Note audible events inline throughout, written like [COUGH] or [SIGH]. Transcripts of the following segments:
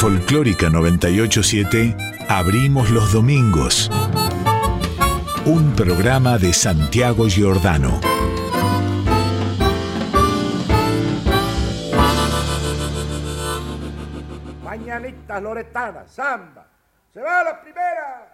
Folclórica 987 abrimos los domingos. Un programa de Santiago Giordano. Mañanita Loretana, samba. Se va la primera.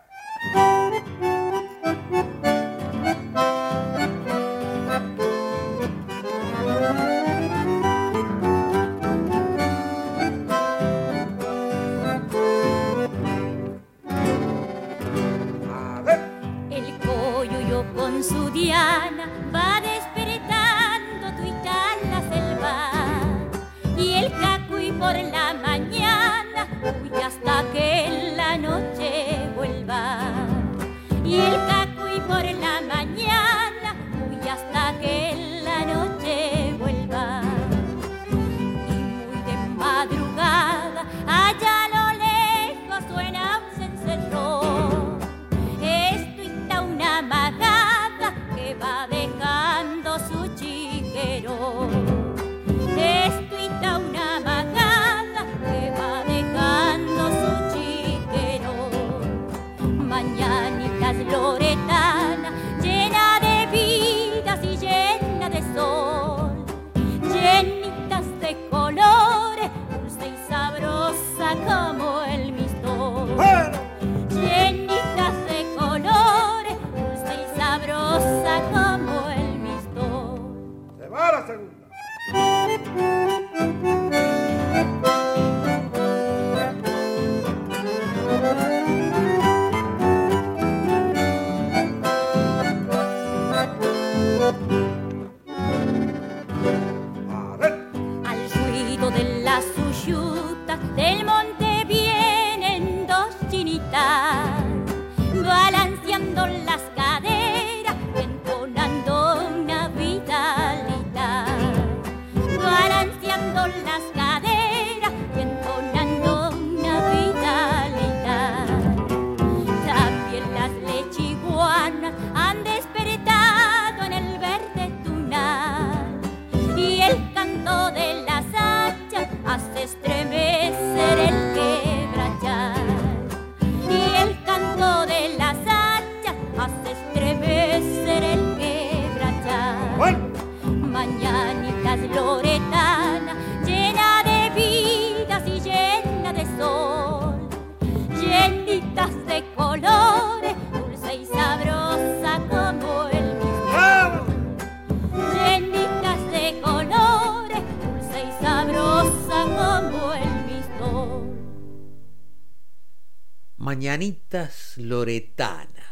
Loretanas,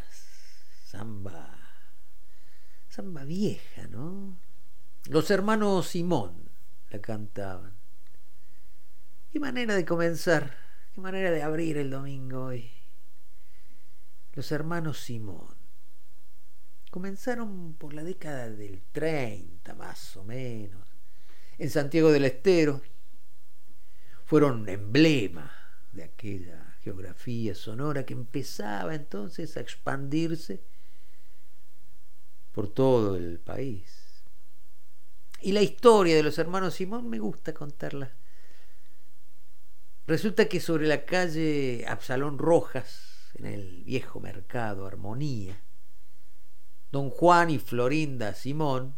samba, samba vieja, ¿no? Los hermanos Simón la cantaban. Qué manera de comenzar, qué manera de abrir el domingo hoy los hermanos Simón. Comenzaron por la década del 30, más o menos, en Santiago del Estero. Fueron emblema de aquella geografía sonora que empezaba entonces a expandirse por todo el país. Y la historia de los hermanos Simón me gusta contarla. Resulta que sobre la calle Absalón Rojas, en el viejo mercado Armonía. Don Juan y Florinda Simón,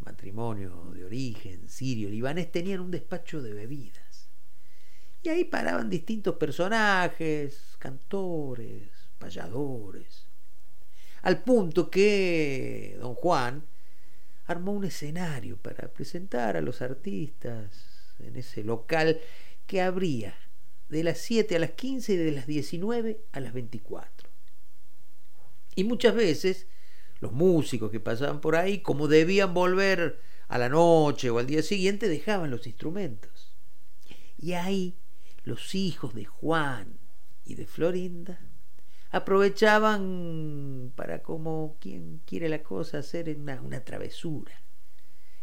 matrimonio de origen sirio-libanés, tenían un despacho de bebidas. Y ahí paraban distintos personajes, cantores, payadores. Al punto que don Juan armó un escenario para presentar a los artistas en ese local que abría de las 7 a las 15 y de las 19 a las 24. Y muchas veces los músicos que pasaban por ahí, como debían volver a la noche o al día siguiente, dejaban los instrumentos. Y ahí los hijos de Juan y de Florinda aprovechaban para, como quien quiere la cosa, hacer una, una travesura,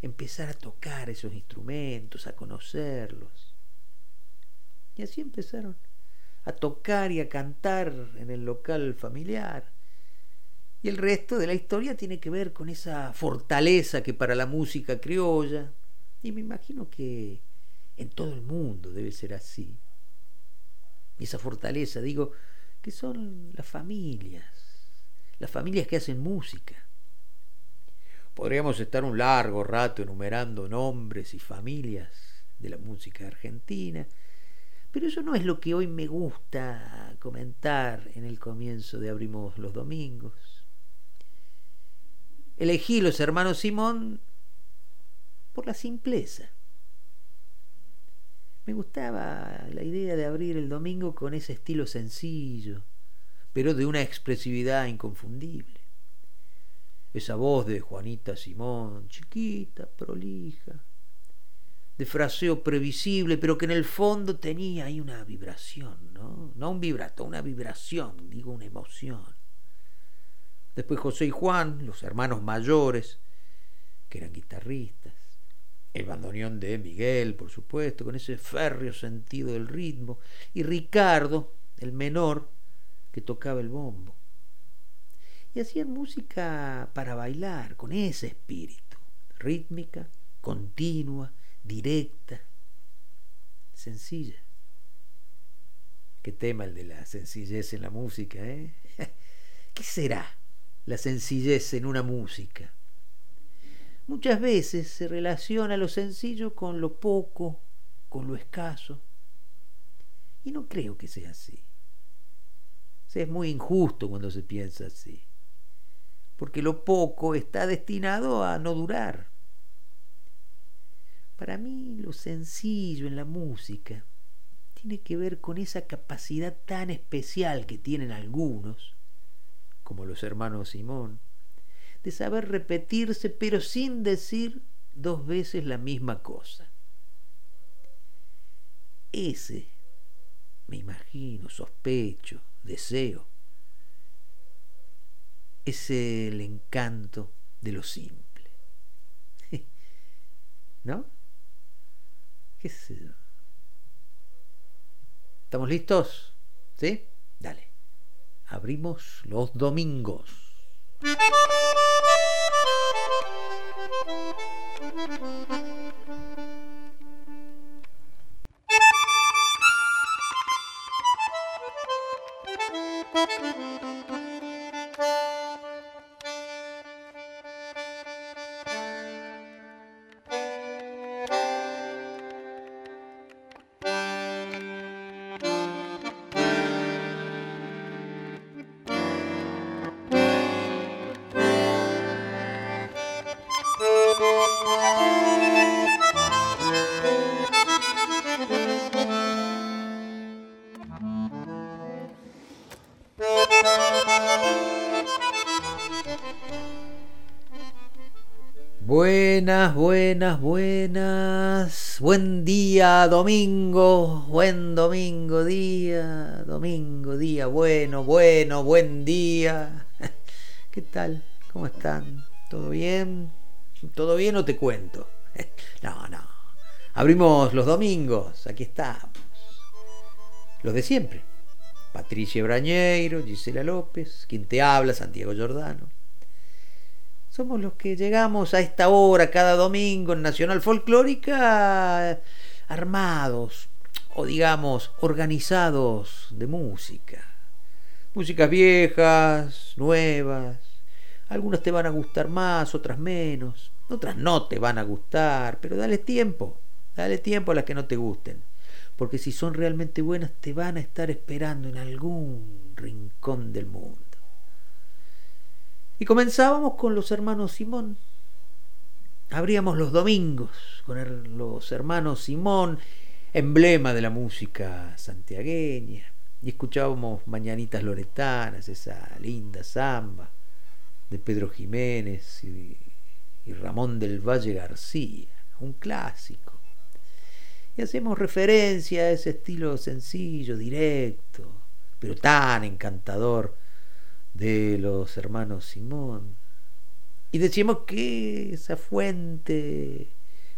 empezar a tocar esos instrumentos, a conocerlos y así empezaron a tocar y a cantar en el local familiar. Y el resto de la historia tiene que ver con esa fortaleza que para la música criolla, y me imagino que en todo el mundo debe ser así. Esa fortaleza, digo, que son las familias, las familias que hacen música. Podríamos estar un largo rato enumerando nombres y familias de la música argentina, pero eso no es lo que hoy me gusta comentar en el comienzo de Abrimos los Domingos. Elegí los hermanos Simón por la simpleza. Me gustaba la idea de abrir el domingo con ese estilo sencillo, pero de una expresividad inconfundible. Esa voz de Juanita Simón, chiquita, prolija, de fraseo previsible, pero que en el fondo tenía ahí una vibración, ¿no? No un vibrato, una vibración, digo una emoción. Después José y Juan, los hermanos mayores, que eran guitarristas. El bandoneón de Miguel, por supuesto, con ese férreo sentido del ritmo. Y Ricardo, el menor, que tocaba el bombo. Y hacían música para bailar, con ese espíritu, rítmica, continua, directa, sencilla. Qué tema el de la sencillez en la música, ¿eh? [LAUGHS] ¿Qué será la sencillez en una música? Muchas veces se relaciona lo sencillo con lo poco, con lo escaso. Y no creo que sea así. Se es muy injusto cuando se piensa así. Porque lo poco está destinado a no durar. Para mí lo sencillo en la música tiene que ver con esa capacidad tan especial que tienen algunos, como los hermanos Simón, de saber repetirse pero sin decir dos veces la misma cosa. Ese, me imagino, sospecho, deseo, es el encanto de lo simple. [LAUGHS] ¿No? ¿Qué sé yo? ¿Estamos listos? ¿Sí? Dale. Abrimos los domingos. Buenas, domingo. Buen domingo, día. Domingo, día. Bueno, bueno, buen día. [LAUGHS] ¿Qué tal? ¿Cómo están? ¿Todo bien? ¿Todo bien o te cuento? [LAUGHS] No, no. Abrimos los domingos. Aquí estamos. Los de siempre. Patricia Brañeiro, Gisela López, quien te habla, Santiago Giordano somos los que llegamos a esta hora cada domingo en Nacional Folclórica armados o digamos organizados de música. Músicas viejas, nuevas. Algunas te van a gustar más, otras menos. Otras no te van a gustar, pero dale tiempo. Dale tiempo a las que no te gusten. Porque si son realmente buenas, te van a estar esperando en algún rincón del mundo. Y comenzábamos con los hermanos Simón. Abríamos los domingos con los hermanos Simón, emblema de la música santiagueña. Y escuchábamos Mañanitas Loretanas, esa linda samba de Pedro Jiménez y, Ramón del Valle García, un clásico. Y hacemos referencia a ese estilo sencillo, directo, pero tan encantador de los hermanos Simón. Y decimos que esa fuente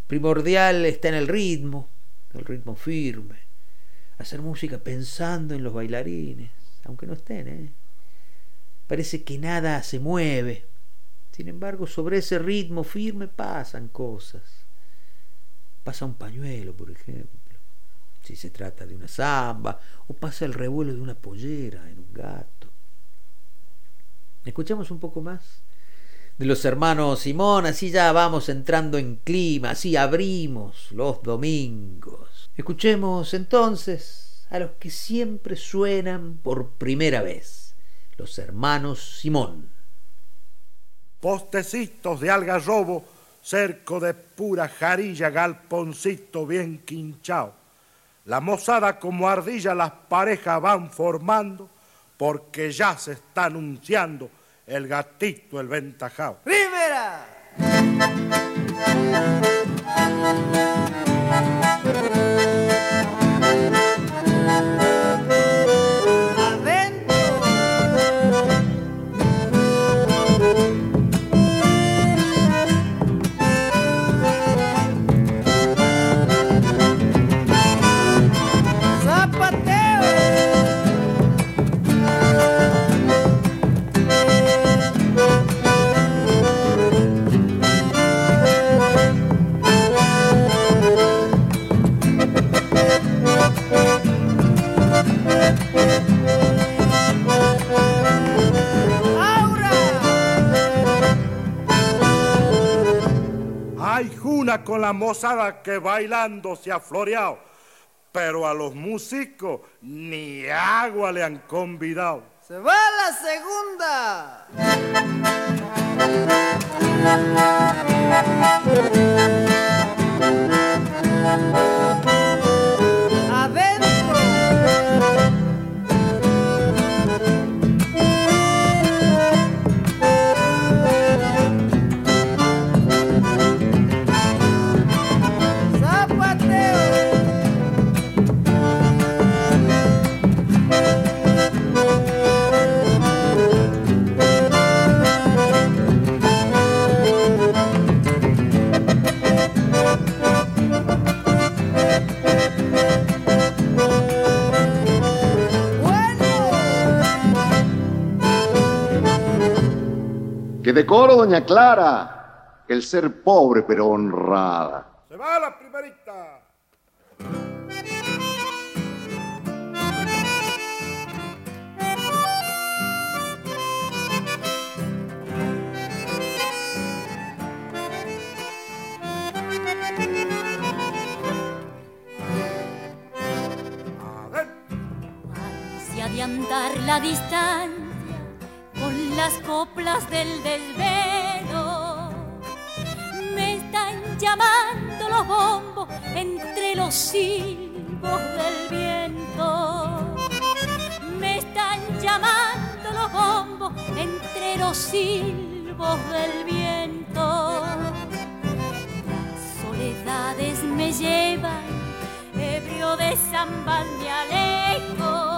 primordial está en el ritmo, el ritmo firme. Hacer música pensando en los bailarines, aunque no estén, ¿eh? Parece que nada se mueve. Sin embargo, sobre ese ritmo firme pasan cosas. Pasa un pañuelo, por ejemplo. si se trata de una zamba o pasa el revuelo de una pollera en un gato. Escuchamos un poco más de los hermanos Simón, así ya vamos entrando en clima, así abrimos los domingos. Escuchemos entonces a los que siempre suenan por primera vez, los hermanos Simón. Postecitos de algarrobo, cerco de pura jarilla, galponcito bien quinchao. La mozada como ardilla las parejas van formando porque ya se está anunciando el gatito, el ventajao. ¡Primera! La mozada que bailando se ha floreado, pero a los músicos ni agua le han convidado. Se va la segunda. Que decoro, doña Clara, el ser pobre pero honrada. Se va la primerita. Ansia de andar la distancia las coplas del desvelo. Me están llamando los bombos entre los silbos del viento. Me están llamando los bombos entre los silbos del viento. Las soledades me llevan, ebrio de samba me alejo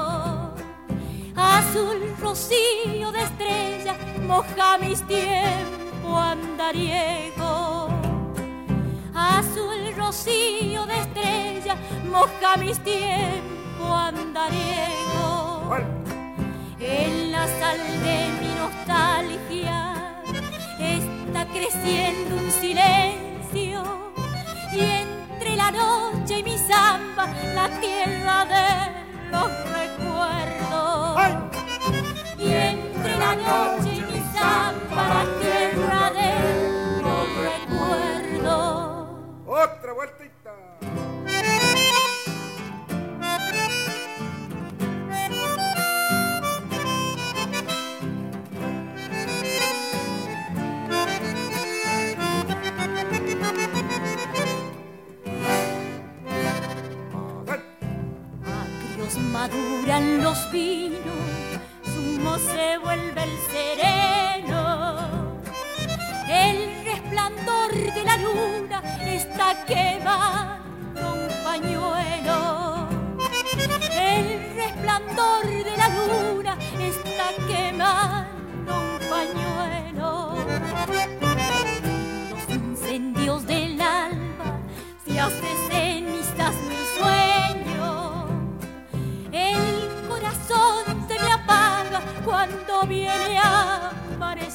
azul rocío de estrella moja mis tiempos andariego. Azul rocío de estrella moja mis tiempos andariego. En la sal de mi nostalgia está creciendo un silencio y entre la noche y mi samba la tierra de los recuerdos y entre la noche y mi la tierra de los recuerdos. Otra vueltita. Maduran los vinos se vuelve el sereno. El resplandor de la luna está quemando un pañuelo.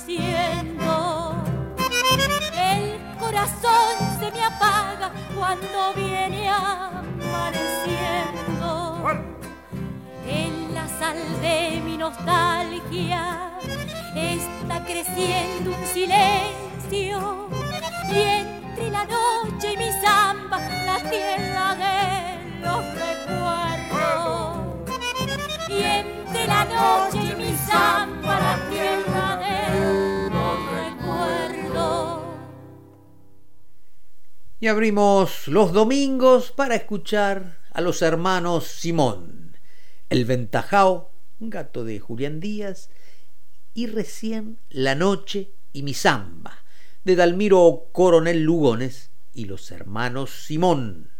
El corazón se me apaga cuando viene amaneciendo. En la sal de mi nostalgia está creciendo un silencio. Y entre la noche y mi samba, la tierra de los recuerdos. Y en y abrimos los domingos para escuchar a los hermanos Simón, el Ventajao, un gato de Julián Díaz, y recién La Noche y mi samba, de Dalmiro Coronel Lugones y los hermanos Simón.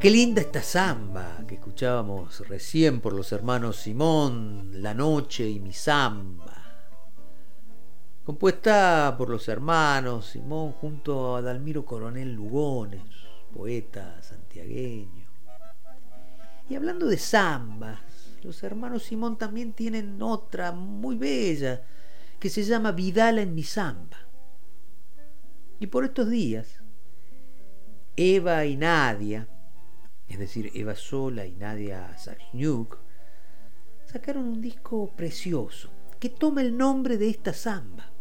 Qué linda esta samba que escuchábamos recién por los hermanos Simón, La Noche y mi samba. Compuesta por los hermanos Simón junto a Dalmiro Coronel Lugones, poeta santiagueño. Y hablando de zambas, los hermanos Simón también tienen otra muy bella que se llama Vidala en mi samba. Y por estos días, Eva y Nadia, es decir, Eva Sola y Nadia Sachniuk, sacaron un disco precioso que toma el nombre de esta samba,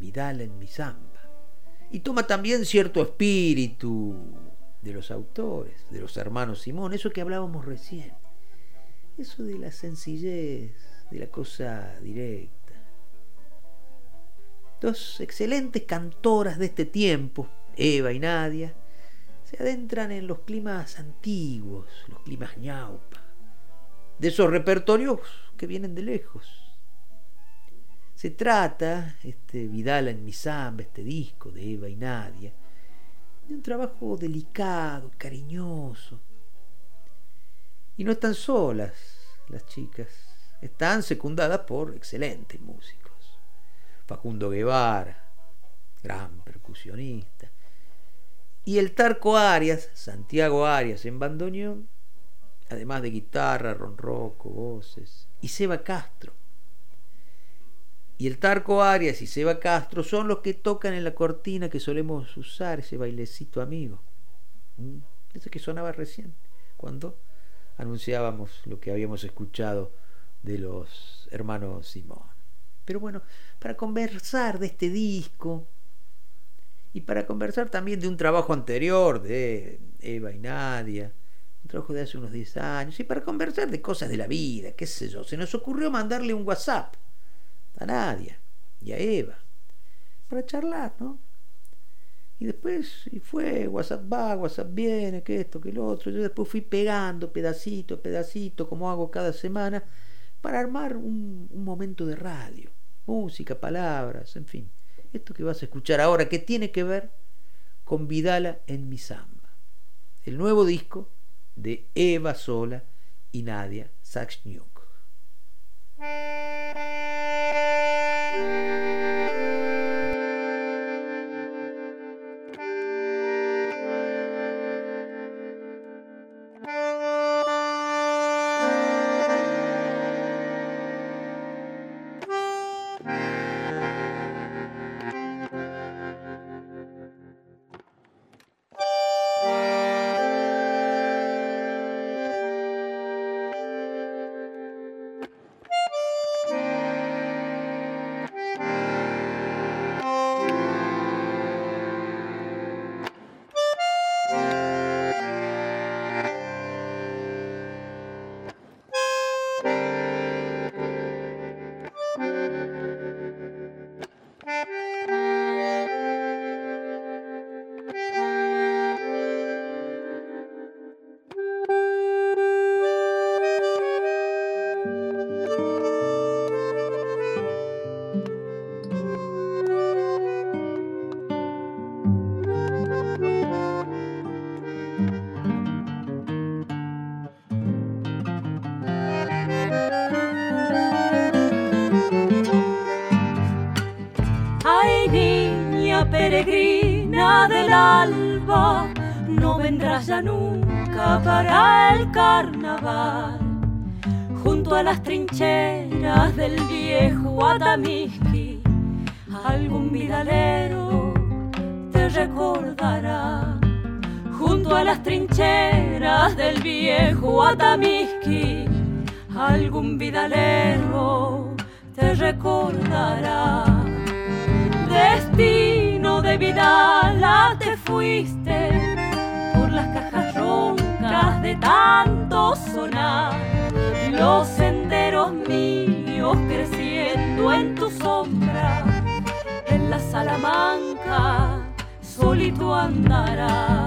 Vidal en mi samba, y toma también cierto espíritu de los autores, de los hermanos Simón, eso que hablábamos recién, eso de la sencillez, de la cosa directa. Dos excelentes cantoras de este tiempo, Eva y Nadia, se adentran en los climas antiguos, los climas ñaupa, de esos repertorios que vienen de lejos. Se trata, este Vidal en mi samba, este disco de Eva y Nadia, de un trabajo delicado, cariñoso. Y no están solas las chicas, están secundadas por excelentes músicos. Facundo Guevara, gran percusionista, y el Tarco Arias, Santiago Arias en bandoneón, además de guitarra, ronroco, voces, y Seba Castro. Y el Tarco Arias y Seba Castro son los que tocan en la cortina que solemos usar, ese bailecito amigo. ¿Mm? Ese que sonaba recién, cuando anunciábamos lo que habíamos escuchado de los hermanos Simón. Pero bueno, para conversar de este disco, y para conversar también de un trabajo anterior de Eva y Nadia, un trabajo de hace unos 10 años, y para conversar de cosas de la vida, qué sé yo, se nos ocurrió mandarle un WhatsApp a Nadia y a Eva para charlar, ¿no? Y después y fue, WhatsApp va, WhatsApp viene, que esto, que lo otro. Yo después fui pegando pedacito, pedacito, como hago cada semana, para armar un, un momento de radio. Música, palabras, en fin esto que vas a escuchar ahora, que tiene que ver con Vidala en mi samba, el nuevo disco de Eva Sola y Nadia Sachniuk. peregrina Thank you. Nunca para el carnaval. Junto a las trincheras del viejo Atamisqui, algún vidalero te recordará. Junto a las trincheras del viejo Atamisqui, algún vidalero te recordará. Destino de Vidala te fuiste tanto sonar. Los senderos míos creciendo en tu sombra, en la Salamanca solito andarás.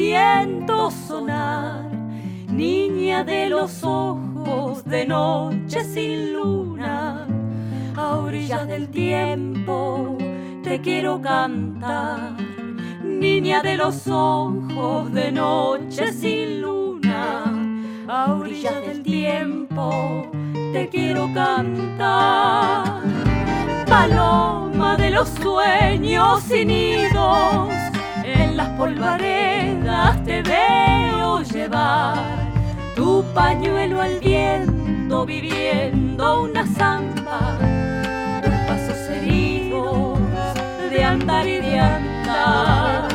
Siento sonar, niña de los ojos de noche sin luna, a orillas del tiempo te quiero cantar, niña de los ojos de noche sin luna, a orillas del tiempo te quiero cantar paloma de los sueños sin nidos, en las polvaredas te veo llevar tu pañuelo al viento viviendo una zamba, tus pasos heridos de andar y de andar.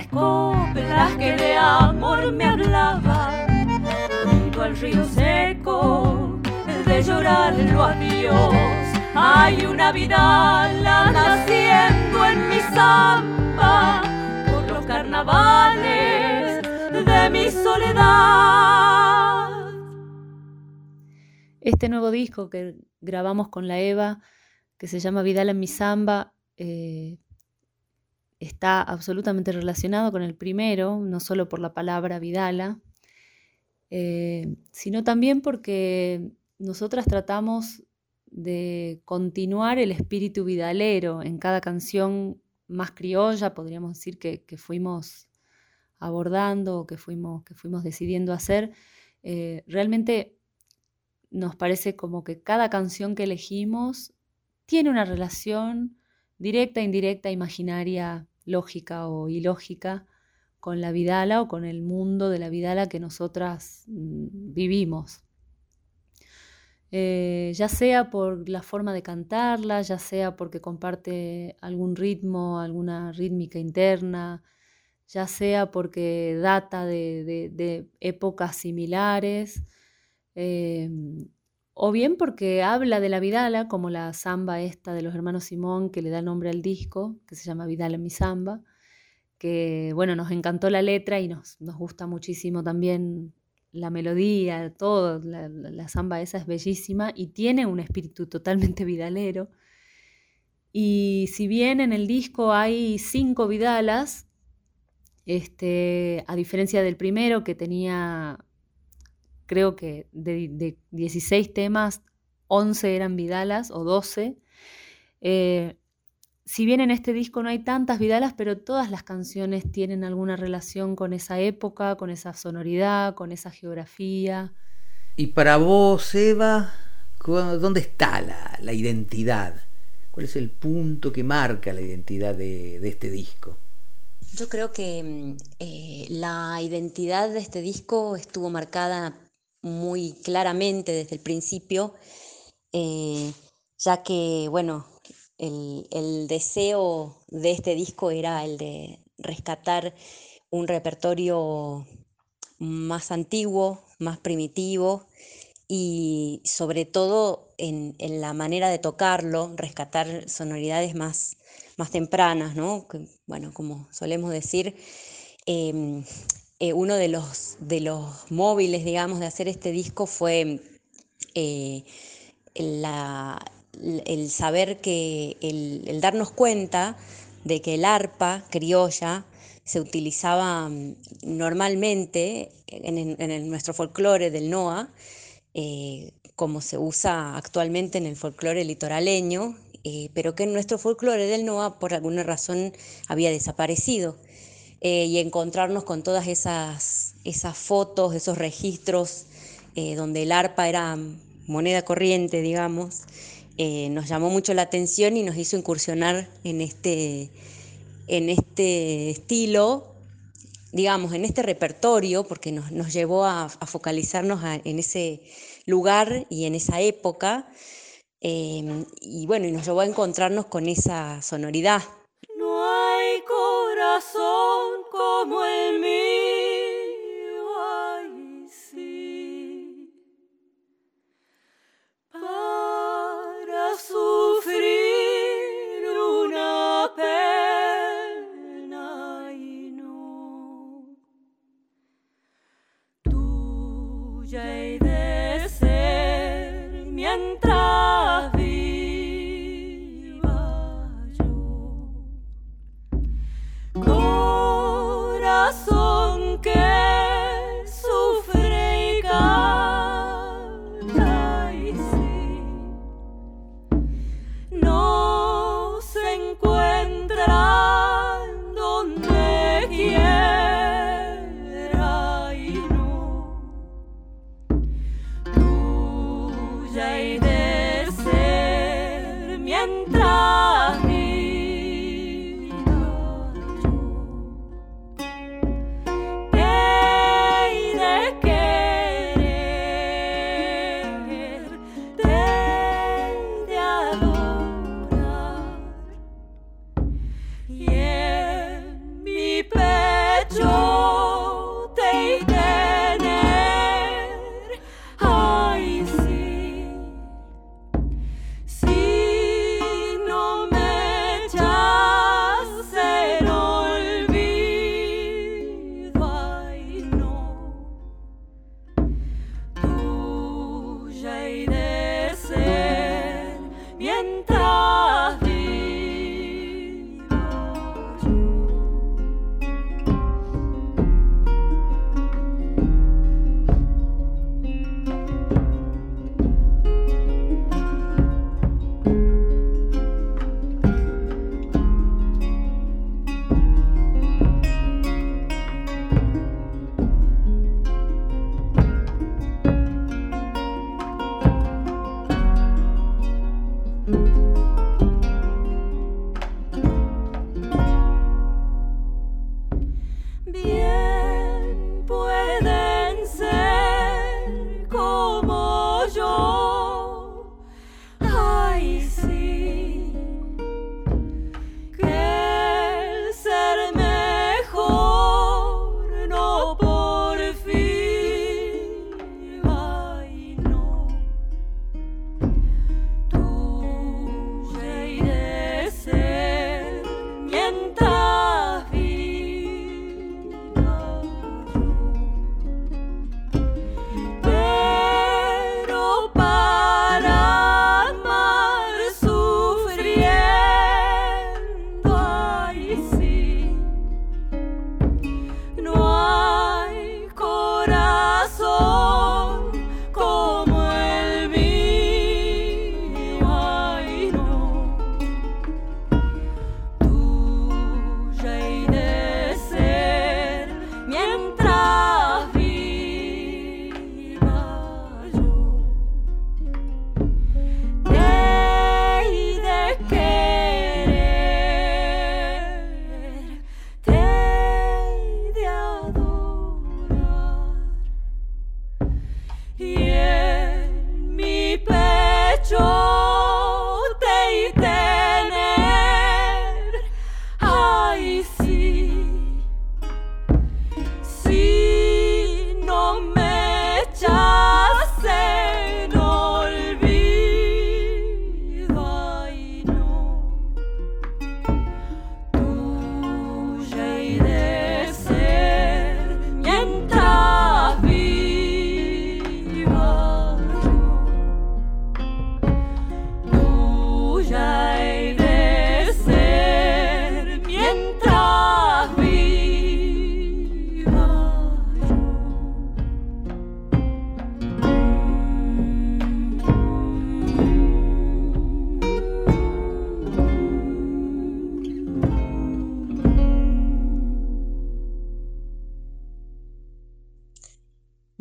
Dulces coplas que de amor me hablaban junto al río seco de llorarlo a Dios. Hay una vida naciendo en mi samba por los carnavales de mi soledad. Este nuevo disco que grabamos con la Eva, que se llama Vidal en mi samba, eh, está absolutamente relacionado con el primero, no solo por la palabra Vidala, eh, sino también porque nosotras tratamos de continuar el espíritu vidalero en cada canción más criolla, podríamos decir que, fuimos abordando o que fuimos, que fuimos decidiendo hacer. Eh, realmente nos parece como que cada canción que elegimos tiene una relación directa, indirecta, imaginaria, lógica o ilógica con la Vidala o con el mundo de la Vidala que nosotras mm, vivimos. Eh, ya sea por la forma de cantarla, ya sea porque comparte algún ritmo, alguna rítmica interna, ya sea porque data de épocas similares. Em, o bien porque habla de la Vidala, como la samba esta de los hermanos Simón, que le da nombre al disco, que se llama Vidala mi samba, que bueno, nos encantó la letra y nos, gusta muchísimo también la melodía, todo, la, la, samba esa es bellísima y tiene un espíritu totalmente [LAUGHS] vidalero. Y si bien en el disco hay cinco vidalas, este, a diferencia del primero que tenía creo que de, 16 temas, 11 eran Vidalas o 12. Eh, si bien en este disco no hay tantas Vidalas, pero todas las canciones tienen alguna relación con esa época, con esa sonoridad, con esa geografía. Y para vos, Eva, ¿dónde está la, identidad? ¿Cuál es el punto que marca la identidad de, este disco? Yo creo que mm, eh, la identidad de este disco estuvo marcada muy claramente desde el principio, eh, ya que, bueno, el, deseo de este disco era el de rescatar un repertorio más antiguo, más primitivo y sobre todo en, la manera de tocarlo, rescatar sonoridades más, más tempranas, ¿no? bueno, como solemos decir, em, eh, uno de los, de los móviles, digamos, de hacer este disco fue eh, el saber que, el, darnos cuenta de que el arpa criolla se utilizaba mm, normalmente en, nuestro folclore del NOA, eh, como se usa actualmente en el folclore litoraleño, pero que en nuestro folclore del NOA por alguna razón había desaparecido. Eh, y encontrarnos con todas esas, esas fotos, esos registros donde el arpa era moneda corriente, digamos, eh, nos llamó mucho la atención y nos hizo incursionar en este, en este estilo, digamos, en este repertorio, porque nos, llevó a, focalizarnos en ese lugar y en esa época. Eh, y bueno, y nos llevó a encontrarnos con esa sonoridad. Como el mío. Be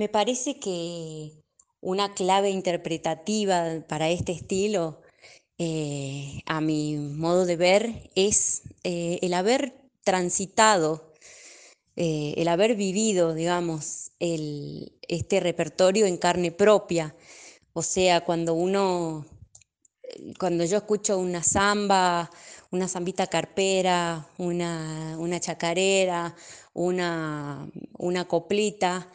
Me parece que una clave interpretativa para este estilo, eh, a mi modo de ver, es eh, el haber transitado, eh, el haber vivido, digamos, este repertorio en carne propia. O sea, cuando uno, cuando yo escucho una samba, una zambita carpera, una, una chacarera, una, una coplita,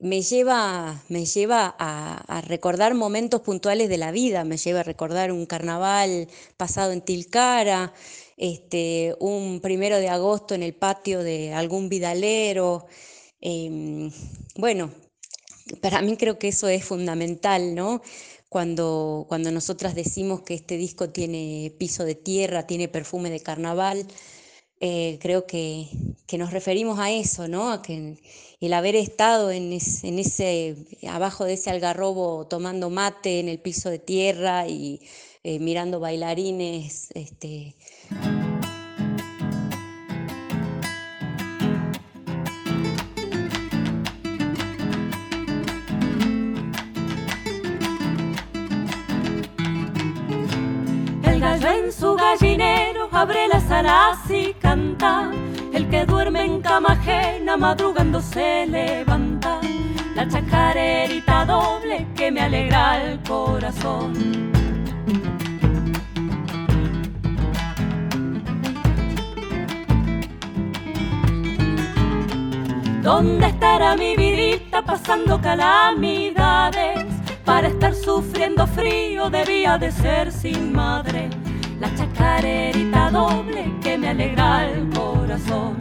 me lleva, me lleva a, recordar momentos puntuales de la vida, me lleva a recordar un carnaval pasado en Tilcara, este, un primero de agosto en el patio de algún vidalero. Em, bueno, para mí creo que eso es fundamental, ¿no? Cuando, cuando nosotras decimos que este disco tiene piso de tierra, tiene perfume de carnaval, eh, creo que, nos referimos a eso, ¿no? A que el haber estado en, ese, abajo de ese algarrobo tomando mate en el piso de tierra y eh, mirando bailarines, este, en su gallinero abre las alas y canta. El que duerme en cama ajena madrugando se levanta. La chacarerita doble que me alegra el corazón. ¿Dónde estará mi vidita pasando calamidades? Para estar sufriendo frío debía de ser sin madre la chacarerita doble que me alegra el corazón.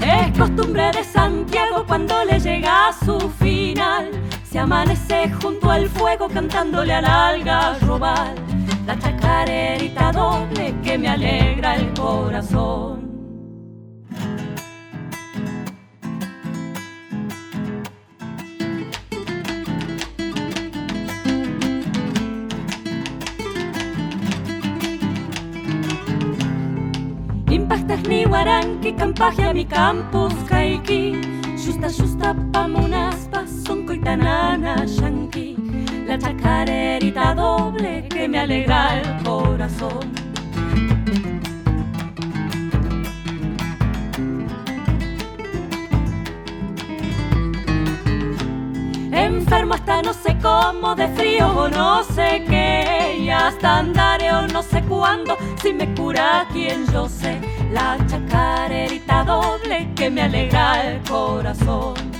Es costumbre de Santiago cuando le llega a su amanece junto al fuego cantándole al algarrobal la chacarerita doble que me alegra el corazón. Impactas ni guaranqui, campaje a mi campus, caiki, justa justa pamunaspas tanana yanqui, la chacarerita doble que me alegra el corazón. Enfermo hasta no sé cómo, de frío o no sé qué, y hasta andaré o no sé cuándo, si me cura quien yo sé, la chacarerita doble que me alegra el corazón.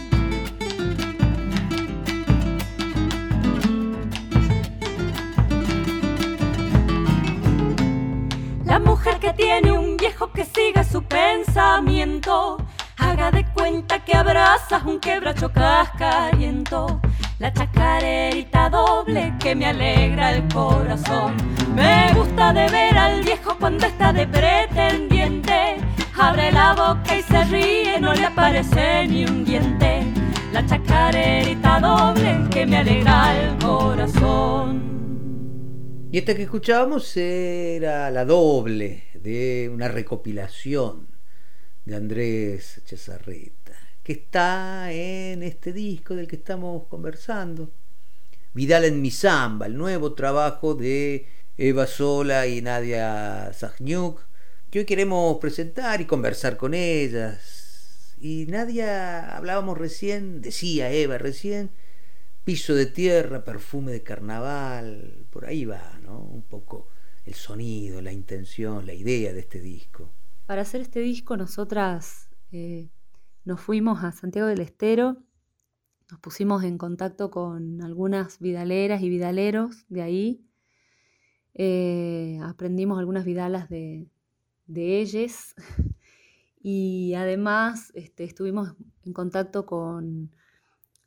La mujer que tiene un viejo que siga su pensamiento, haga de cuenta que abrazas un quebracho cascariento. La chacarerita doble que me alegra el corazón. Me gusta de ver al viejo cuando está de pretendiente. Abre la boca y se ríe, no le aparece ni un diente. La chacarerita doble que me alegra el corazón. Y esta que escuchábamos era la doble de una recopilación de Andrés Chezarreta, que está en este disco del que estamos conversando. Vidal en mi samba, el nuevo trabajo de Eva Sola y Nadia Zagniuk, que hoy queremos presentar y conversar con ellas. Y Nadia, hablábamos recién, decía Eva recién, piso de tierra, perfume de carnaval, por ahí va, ¿no? Un poco el sonido, la intención, la idea de este disco. Para hacer este disco nosotras eh, nos fuimos a Santiago del Estero, nos pusimos en contacto con algunas vidaleras y vidaleros de ahí, eh, aprendimos algunas vidalas de, de ellas [LAUGHS] y además este, estuvimos en contacto con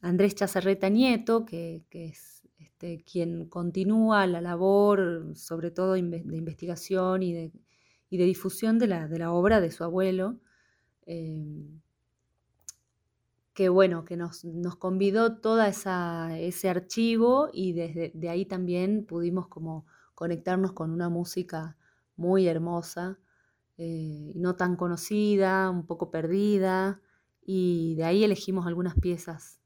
Andrés Chazarreta Nieto, que, es este, quien continúa la labor, sobre todo de investigación y de, y de difusión de la, de la obra de su abuelo, em, que bueno, que nos, nos convidó todo ese archivo y desde de ahí también pudimos como conectarnos con una música muy hermosa, eh, no tan conocida, un poco perdida, y de ahí elegimos algunas piezas.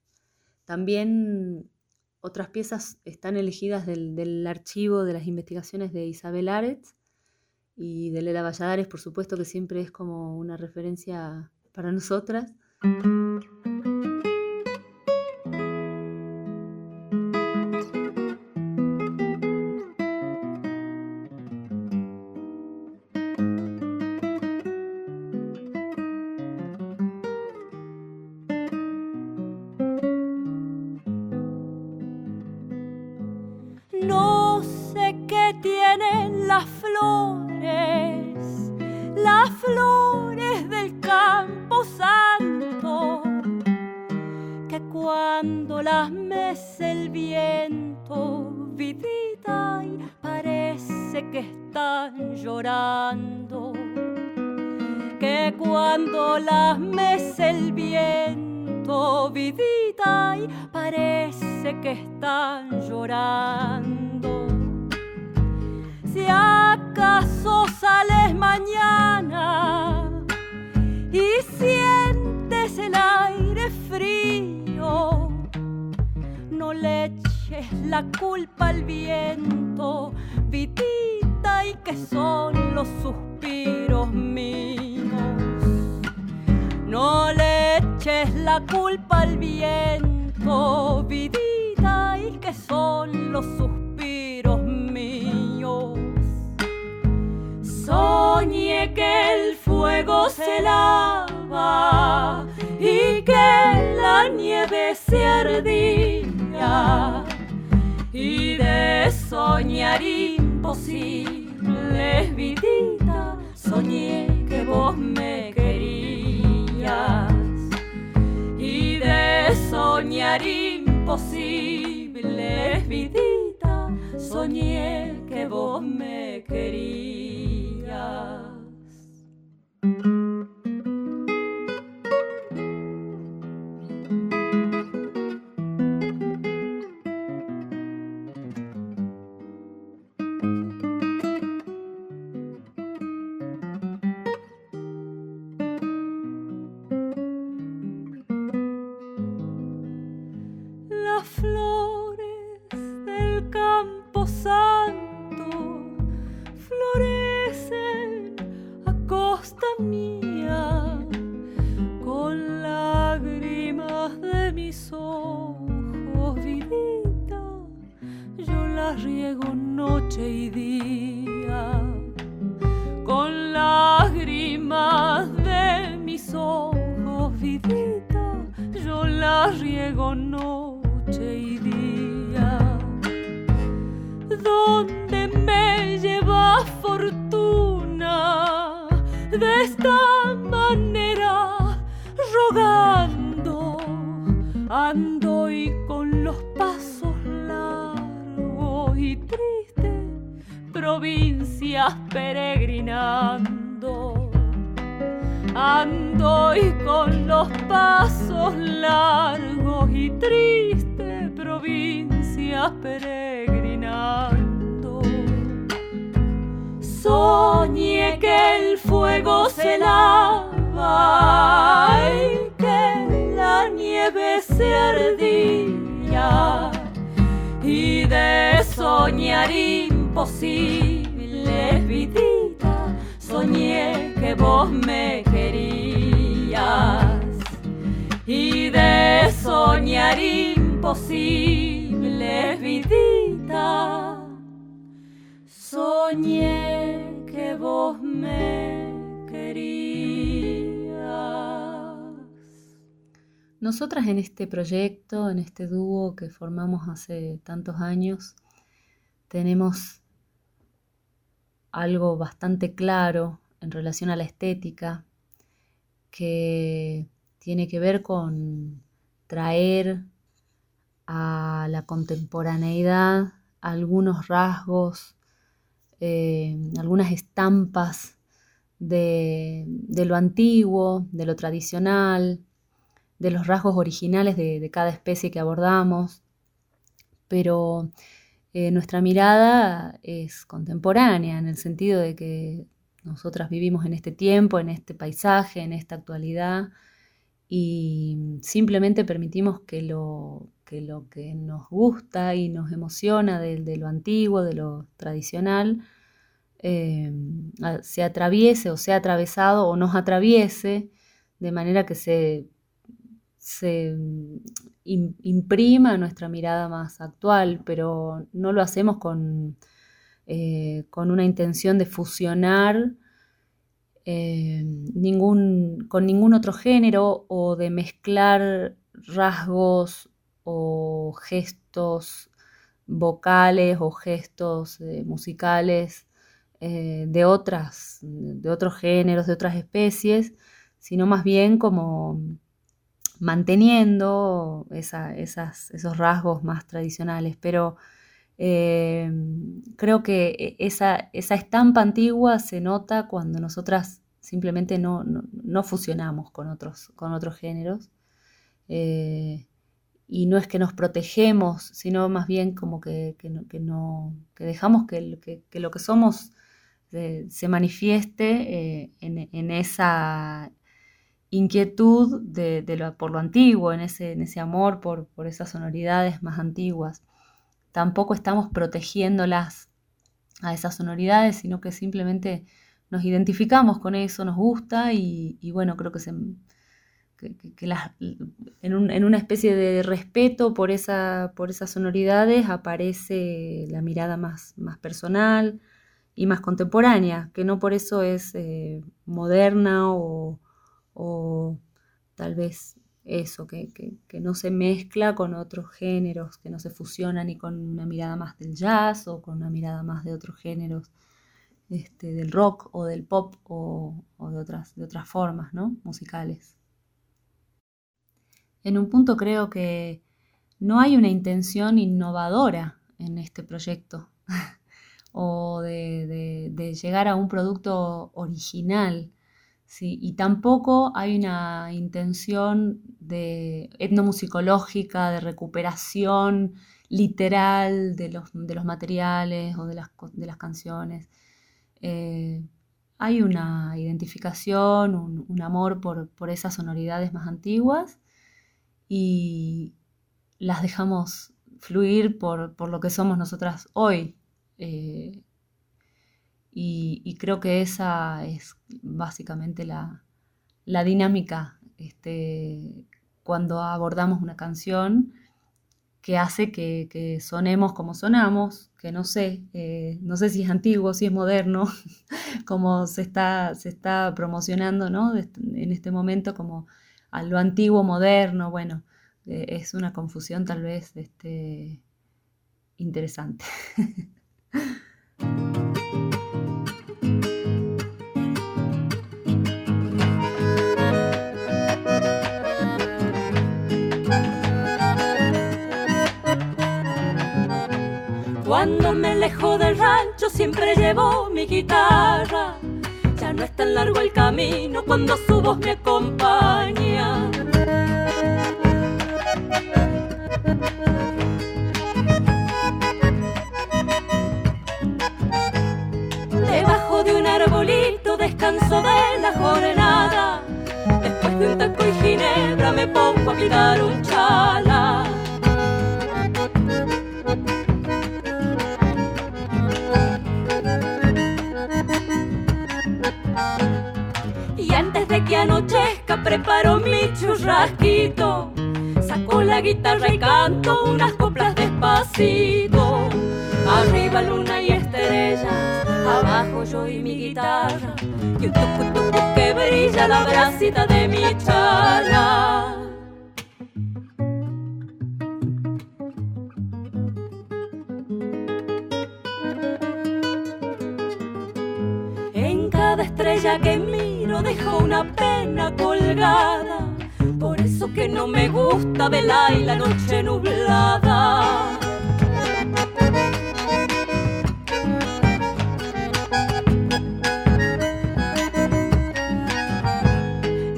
También otras piezas están elegidas del, archivo de las investigaciones de Isabel Aretz y de Lela Valladares, por supuesto que siempre es como una referencia para nosotras. y tristes provincias peregrinando. Ando y con los pasos largos y tristes provincias peregrinando. Soñé que el fuego se lava y que la nieve se ardía y de imposible, vidita. Soñé que vos me querías. Nosotras en este proyecto, en este dúo que formamos hace tantos años, tenemos algo bastante claro en relación a la estética que tiene que ver con traer a la contemporaneidad algunos rasgos, eh, algunas estampas de, lo antiguo, de lo tradicional, de los rasgos originales de, cada especie que abordamos, pero eh, nuestra mirada es contemporánea en el sentido de que nosotras vivimos en este tiempo, en este paisaje, en esta actualidad y simplemente permitimos que lo que, nos gusta y nos emociona de, lo antiguo, de lo tradicional, eh, se atraviese o sea atravesado o nos atraviese de manera que se, se imprima nuestra mirada más actual, pero no lo hacemos con eh, con una intención de fusionar eh, ningún, con ningún otro género o de mezclar rasgos o gestos vocales o gestos eh, musicales de, otras, de otros géneros, de otras especies, sino más bien como manteniendo esos rasgos más tradicionales. Pero Em, creo que e, esa, esa, estampa antigua se nota cuando nosotras simplemente no, fusionamos con otros, con otros géneros. Eh, y no es que nos protegemos, sino más bien como que, no, dejamos que, lo que somos eh, se manifieste eh, en, esa inquietud por lo antiguo, en ese, amor por, esas sonoridades más antiguas. Tampoco estamos protegiéndolas a esas sonoridades, sino que simplemente nos identificamos con eso, nos gusta y, bueno, creo que, en, una especie de respeto por, esa, por esas sonoridades aparece la mirada más, más personal y más contemporánea, que no por eso es eh, moderna o, o tal vez eso, que, no se mezcla con otros géneros, que no se fusiona ni con una mirada más del jazz o con una mirada más de otros géneros, este, del rock o del pop o, de, otras, de otras formas ¿no? musicales. En un punto creo que no hay una intención innovadora en este proyecto [LAUGHS] o de llegar a un producto original y tampoco hay una intención de etnomusicológica, de recuperación literal de los, materiales o de las, de las canciones. Eh, hay una identificación, un, amor por, esas sonoridades más antiguas y las dejamos fluir por, lo que somos nosotras hoy. Eh, y, creo que esa es básicamente la, dinámica este, cuando abordamos una canción que hace que, sonemos como sonamos, que no sé, eh, no sé si es antiguo, si es moderno, [LAUGHS] como se está, se está promocionando ¿no? en este momento como a lo antiguo moderno, bueno, eh, es una confusión tal vez este, interesante. [LAUGHS] Cuando me alejo del rancho siempre llevo mi guitarra. Ya no es tan largo el camino cuando su voz me acompaña. Debajo de un arbolito descanso de la jornada. Después de un taco y ginebra me pongo a picar un chala. Anochezca preparo mi churrasquito. Saco la guitarra y canto unas coplas despacito. Arriba luna y estrellas, abajo yo y mi guitarra. Y un tucu tucu que brilla la bracita de mi chala. En cada estrella que no deja una pena colgada. Por eso que no me gusta velar y la noche nublada.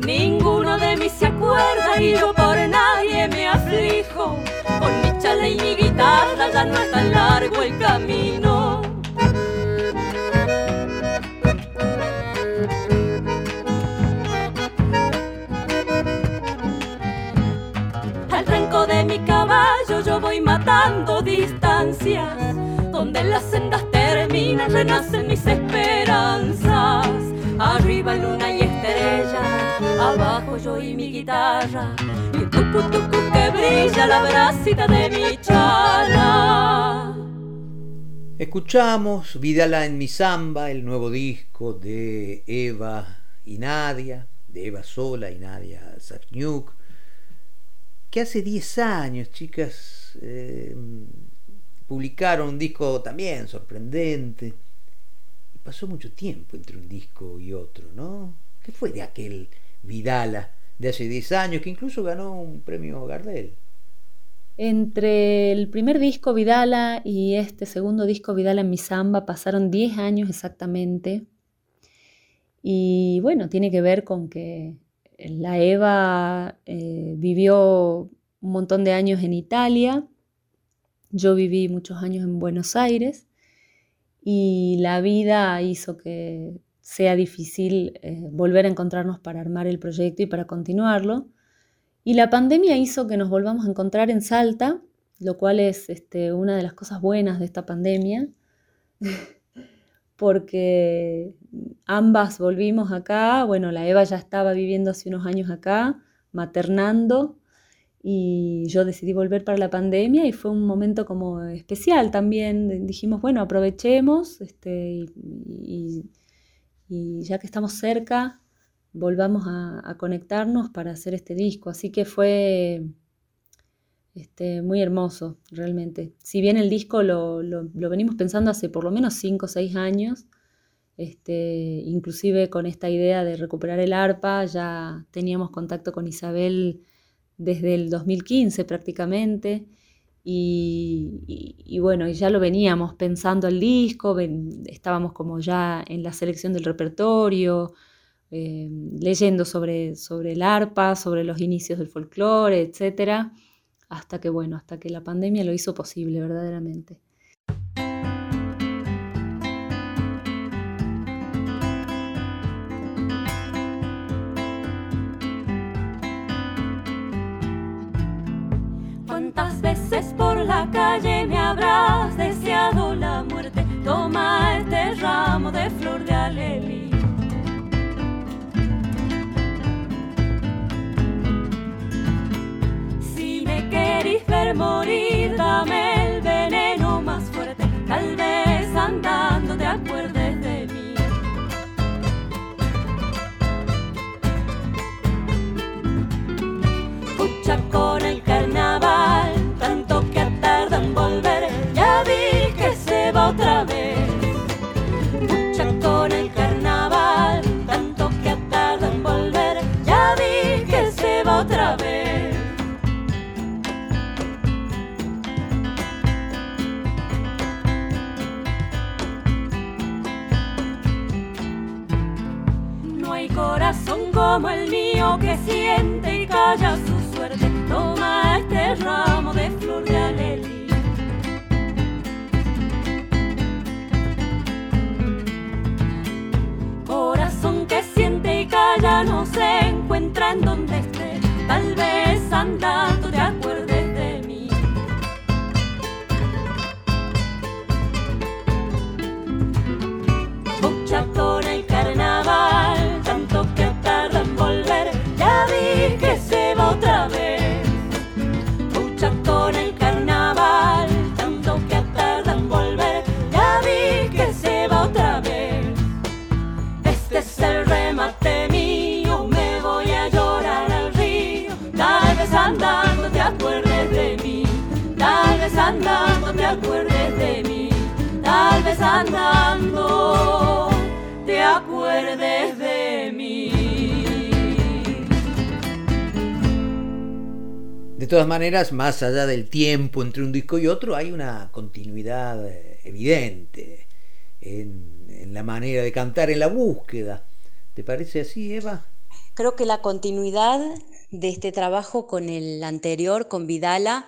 Ninguno de mí se acuerda y yo por nadie me aflijo. Con mi chale y mi guitarra ya no es tan largo el camino. Distancias. Donde las sendas terminan renacen mis esperanzas. Arriba luna y estrella, abajo yo y mi guitarra. Y el tucu tucu que brilla la bracita de mi chala. Escuchamos Vidala en mi samba, el nuevo disco de Eva y Nadia, de Eva Sola y Nadia Sachniuk, que hace 10 años, chicas, eh, publicaron un disco también sorprendente. Pasó mucho tiempo entre un disco y otro, ¿no? ¿Qué fue de aquel Vidala de hace 10 años que incluso ganó un premio Gardel? Entre el primer disco Vidala y este segundo disco Vidala en mi samba pasaron 10 años exactamente. Y bueno, tiene que ver con que la Eva eh, vivió un montón de años en Italia, yo viví muchos años en Buenos Aires y la vida hizo que sea difícil eh, volver a encontrarnos para armar el proyecto y para continuarlo. Y la pandemia hizo que nos volvamos a encontrar en Salta, lo cual es este, una de las cosas buenas de esta pandemia, [LAUGHS] porque ambas volvimos acá, bueno, la Eva ya estaba viviendo hace unos años acá, maternando, y yo decidí volver para la pandemia y fue un momento como especial también. Dijimos, bueno, aprovechemos este, y, ya que estamos cerca, volvamos a, conectarnos para hacer este disco. Así que fue este, muy hermoso, realmente. Si bien el disco lo, venimos pensando hace por lo menos 5 o 6 años, este, inclusive con esta idea de recuperar el arpa, ya teníamos contacto con Isabel desde el 2015 prácticamente. Y, bueno, y ya lo veníamos pensando el disco, estábamos como ya en la selección del repertorio, eh, leyendo sobre, sobre el arpa, sobre los inicios del folclore, etc. Hasta que, bueno, hasta que la pandemia lo hizo posible verdaderamente. veces por la calle me habrás deseado la muerte. Toma este ramo de flor de alelí. per morir. Como el mío que siente y calla su suerte. Toma este ramo de flor de alelí. ya no se encuentra en donde esté, tal vez andando se va otra vez. Mucha con el carnaval, tanto que tarda en volver, ya vi que se va otra vez. Este es el remate andando te acuerdes de mí, tal vez andando te acuerdes de mí, tal vez andando te acuerdes de mí. De todas maneras, más allá del tiempo entre un disco y otro, hay una continuidad eh, evidente en, la manera de cantar, en la búsqueda. ¿Te parece así, Eva? creo que la continuidad de este trabajo con el anterior, con Vidala,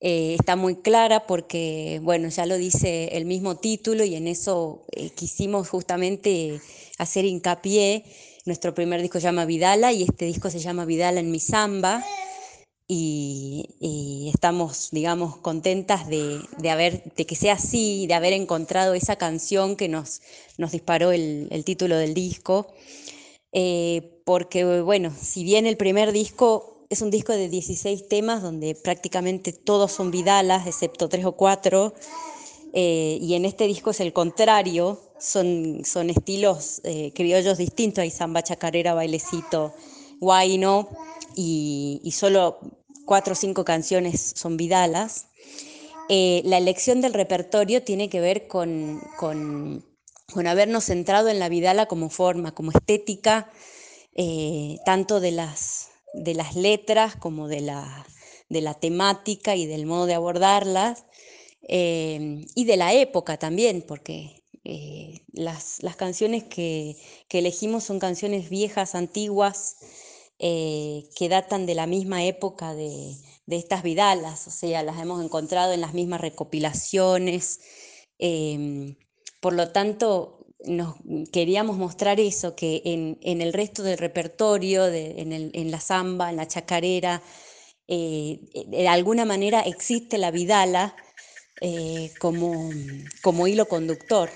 eh, está muy clara porque, bueno, ya lo dice el mismo título y en eso eh, quisimos justamente hacer hincapié. Nuestro primer disco se llama Vidala y este disco se llama Vidala en mi samba. Y, estamos, digamos, contentas de, haber, de que sea así, de haber encontrado esa canción que nos, nos disparó el, título del disco. Eh, porque, bueno, si bien el primer disco es un disco de 16 temas donde prácticamente todos son vidalas, excepto tres o cuatro. Eh, y en este disco es el contrario, son, son estilos eh, criollos distintos, hay samba, chacarera, bailecito, guayno, y, solo cuatro o cinco canciones son vidalas. Eh, la elección del repertorio tiene que ver con, con, con, habernos centrado en la vidala como forma, como estética, tanto de las de las letras como de la, de la temática y del modo de abordarlas, eh, y de la época también, porque eh, las, canciones que, elegimos son canciones viejas, antiguas, eh, que datan de la misma época de, de, estas vidalas, o sea, las hemos encontrado en las mismas recopilaciones. por lo tanto, nos queríamos mostrar eso, que en, el resto del repertorio, en, la samba, en la chacarera, eh, de alguna manera existe la vidala eh, como, como hilo conductor.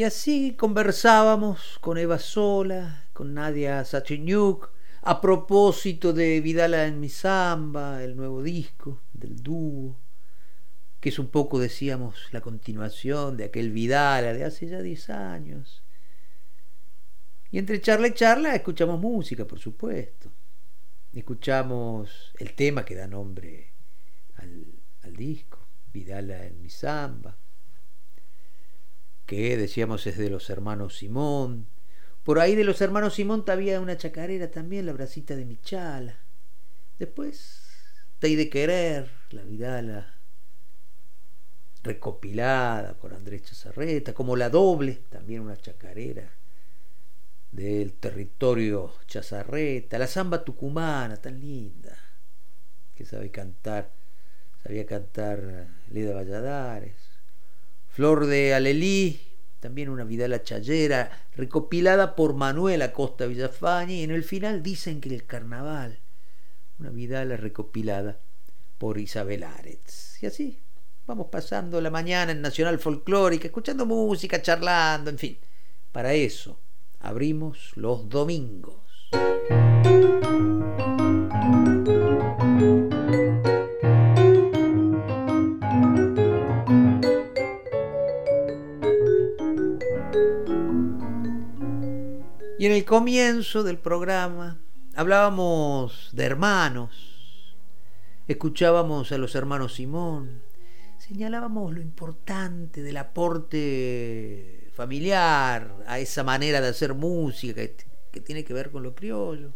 Y así conversábamos con Eva Sola, con Nadia Sachenyuk, a propósito de Vidala en mi samba, el nuevo disco del dúo, que es un poco, decíamos, la continuación de aquel Vidala de hace ya 10 años. Y entre charla y charla escuchamos música, por supuesto. Escuchamos el tema que da nombre al, al disco, Vidala en mi samba que decíamos es de los hermanos Simón. Por ahí de los hermanos Simón había una chacarera también, la bracita de Michala. Después, Tey de Querer, la Vidala recopilada por Andrés Chazarreta, como la doble, también una chacarera del territorio chazarreta, la samba tucumana, tan linda, que sabe cantar, sabía cantar Leda Valladares, Flor de Alelí, también una vidala chayera, recopilada por Manuel Acosta Villafaña, y en el final dicen que el carnaval, una vidala recopilada por Isabel Aretz. Y así, vamos pasando la mañana en Nacional Folclórica, escuchando música, charlando, en fin, para eso abrimos los domingos. Y en el comienzo del programa hablábamos de hermanos, escuchábamos a los hermanos Simón, señalábamos lo importante del aporte familiar a esa manera de hacer música que, tiene que ver con lo criollo.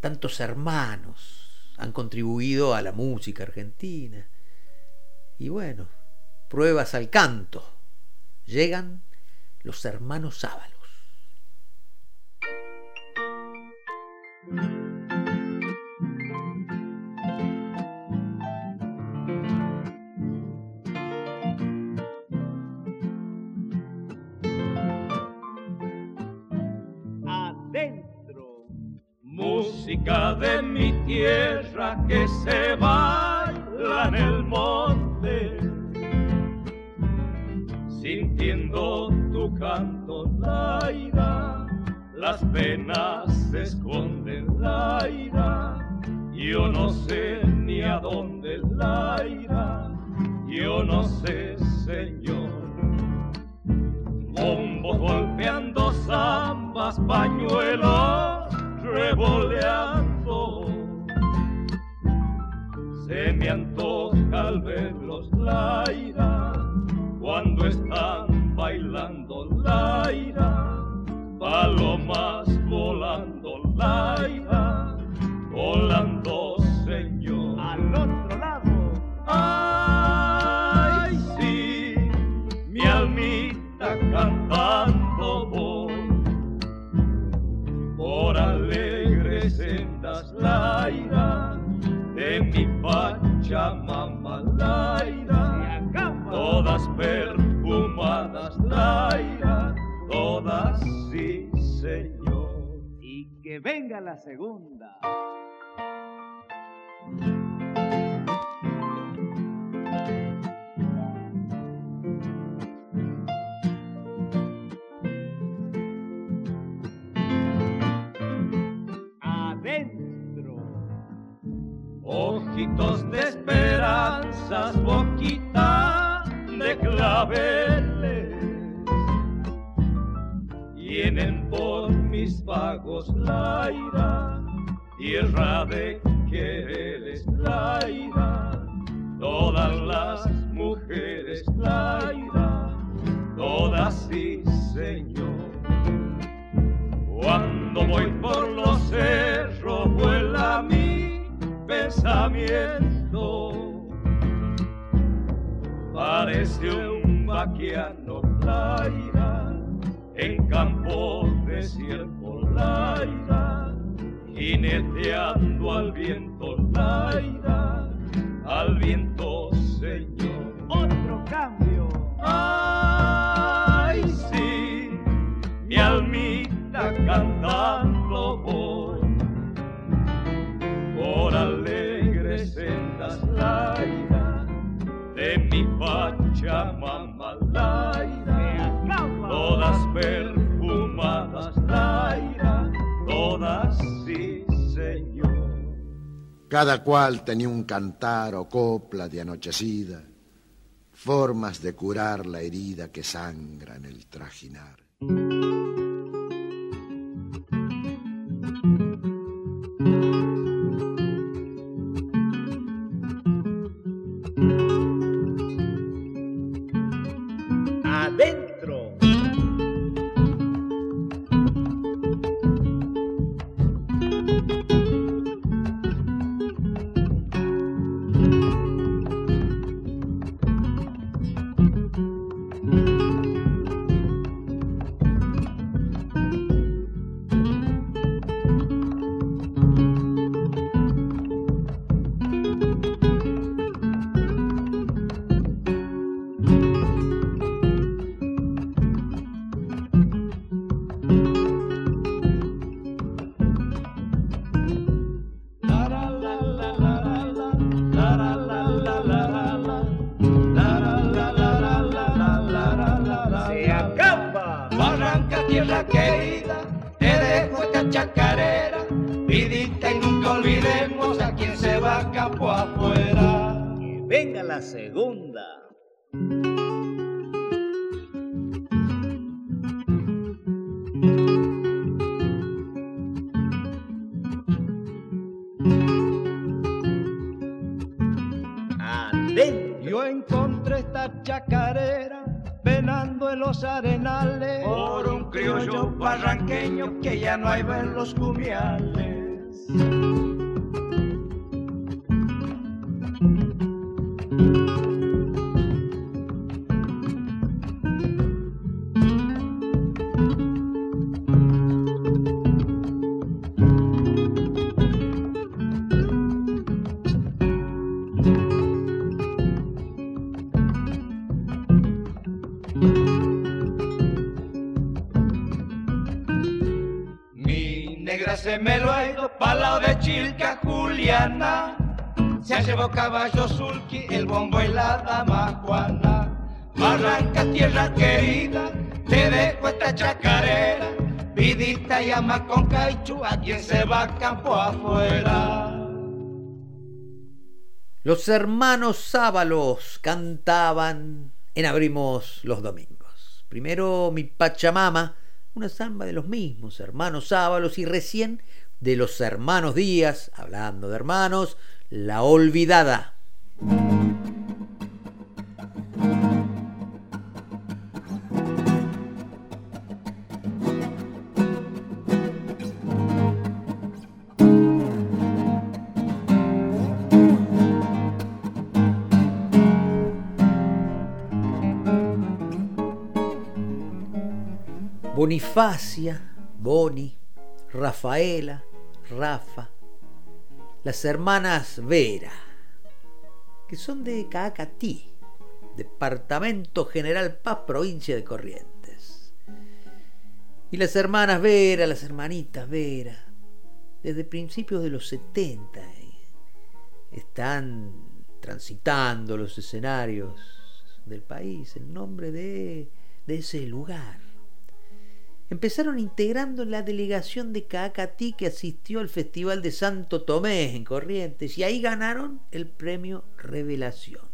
Tantos hermanos han contribuido a la música argentina. Y bueno, pruebas al canto. Llegan los hermanos Ábalos. Adentro, música de mi tierra que se baila en el monte, sintiendo tu canto, Laira las penas se esconden, Laira. Yo no sé ni a dónde, Laira. Yo no sé, Señor. Bombos golpeando zambas, pañuelos revoleando. Se me antoja al verlos, Laira, cuando están bailando, Laira palomas Laira, volando, Señor. Al otro lado. Ay, sí, mi almita cantando voy por alegres sendas, Laira, de mi Pachamama, Laira, todas perfumadas, venga la segunda. Adentro. Ojitos de esperanzas, boquita de claveles vienen por mis vagos la ira, tierra de quereres la ira, todas las mujeres la ira, todas sí, Señor. Cuando voy por los cerros vuela mi pensamiento, parece un vaquiano la ira en campo desierto, Laira, jineteando al viento, Laira, al viento, Señor. Otro cambio. Ay, sí, mi almita cantando voy por alegres sendas, Laira, de mi Pachamama, Laira perfumadas, todas sí, Señor. Cada cual tenía un cantar o copla de anochecida, formas de curar la herida que sangra en el trajinar. tierra querida, eres esta chacarera, vidita y nunca olvidemos a quien se va a campo afuera. Que venga la segunda. Yo encontré esta chacarera en los arenales por un criollo barranqueño que ya no hay ver los cumiales. Llevado caballo sulky, el bombo y la dama Juana. Barranca, tierra querida, te dejo esta chacarera. Vidita y ama con caichu a quien se va a campo afuera. Los hermanos Sábalos cantaban en Abrimos los Domingos. Primero mi Pachamama, una samba de los mismos hermanos Sábalos y recién de los hermanos Díaz, hablando de hermanos, La Olvidada. Bonifacia, Boni, Rafaela, Rafa, las hermanas Vera, que son de Caacatí, Departamento General Paz, provincia de Corrientes. Y las hermanas Vera, las hermanitas Vera, desde principios de los 70 están transitando los escenarios del país en nombre de, de ese lugar empezaron integrando la delegación de Caacatí que asistió al Festival de Santo Tomé en Corrientes y ahí ganaron el premio Revelación.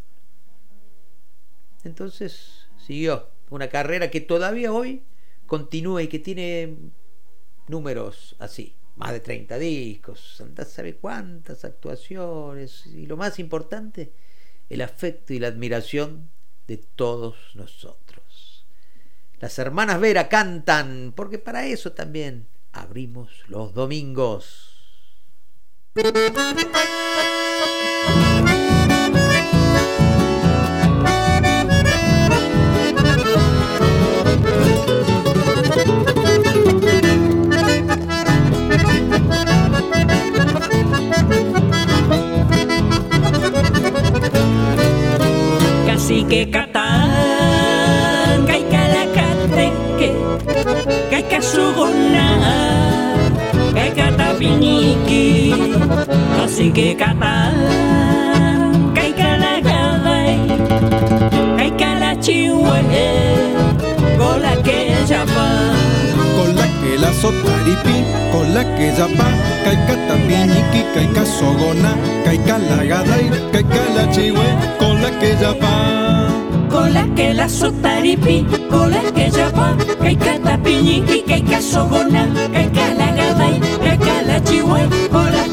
Entonces siguió una carrera que todavía hoy continúa y que tiene números así, más de 30 discos, andás sabe cuántas actuaciones y lo más importante, el afecto y la admiración de todos nosotros. Las hermanas Vera cantan, porque para eso también abrimos los domingos. Casi que catán, katapiñiki Así kata Kai kalagavai Kai kalachihue Con la que llama Con la que la sotaripi Con la que llama Kai katapiñiki Kai kasogona Kai kalagadai Kai kalachihue Con la que llama con la que la sotaripi, con la que llama, que catapiñiqui, que casogona, que calagabay, que calachihue, con la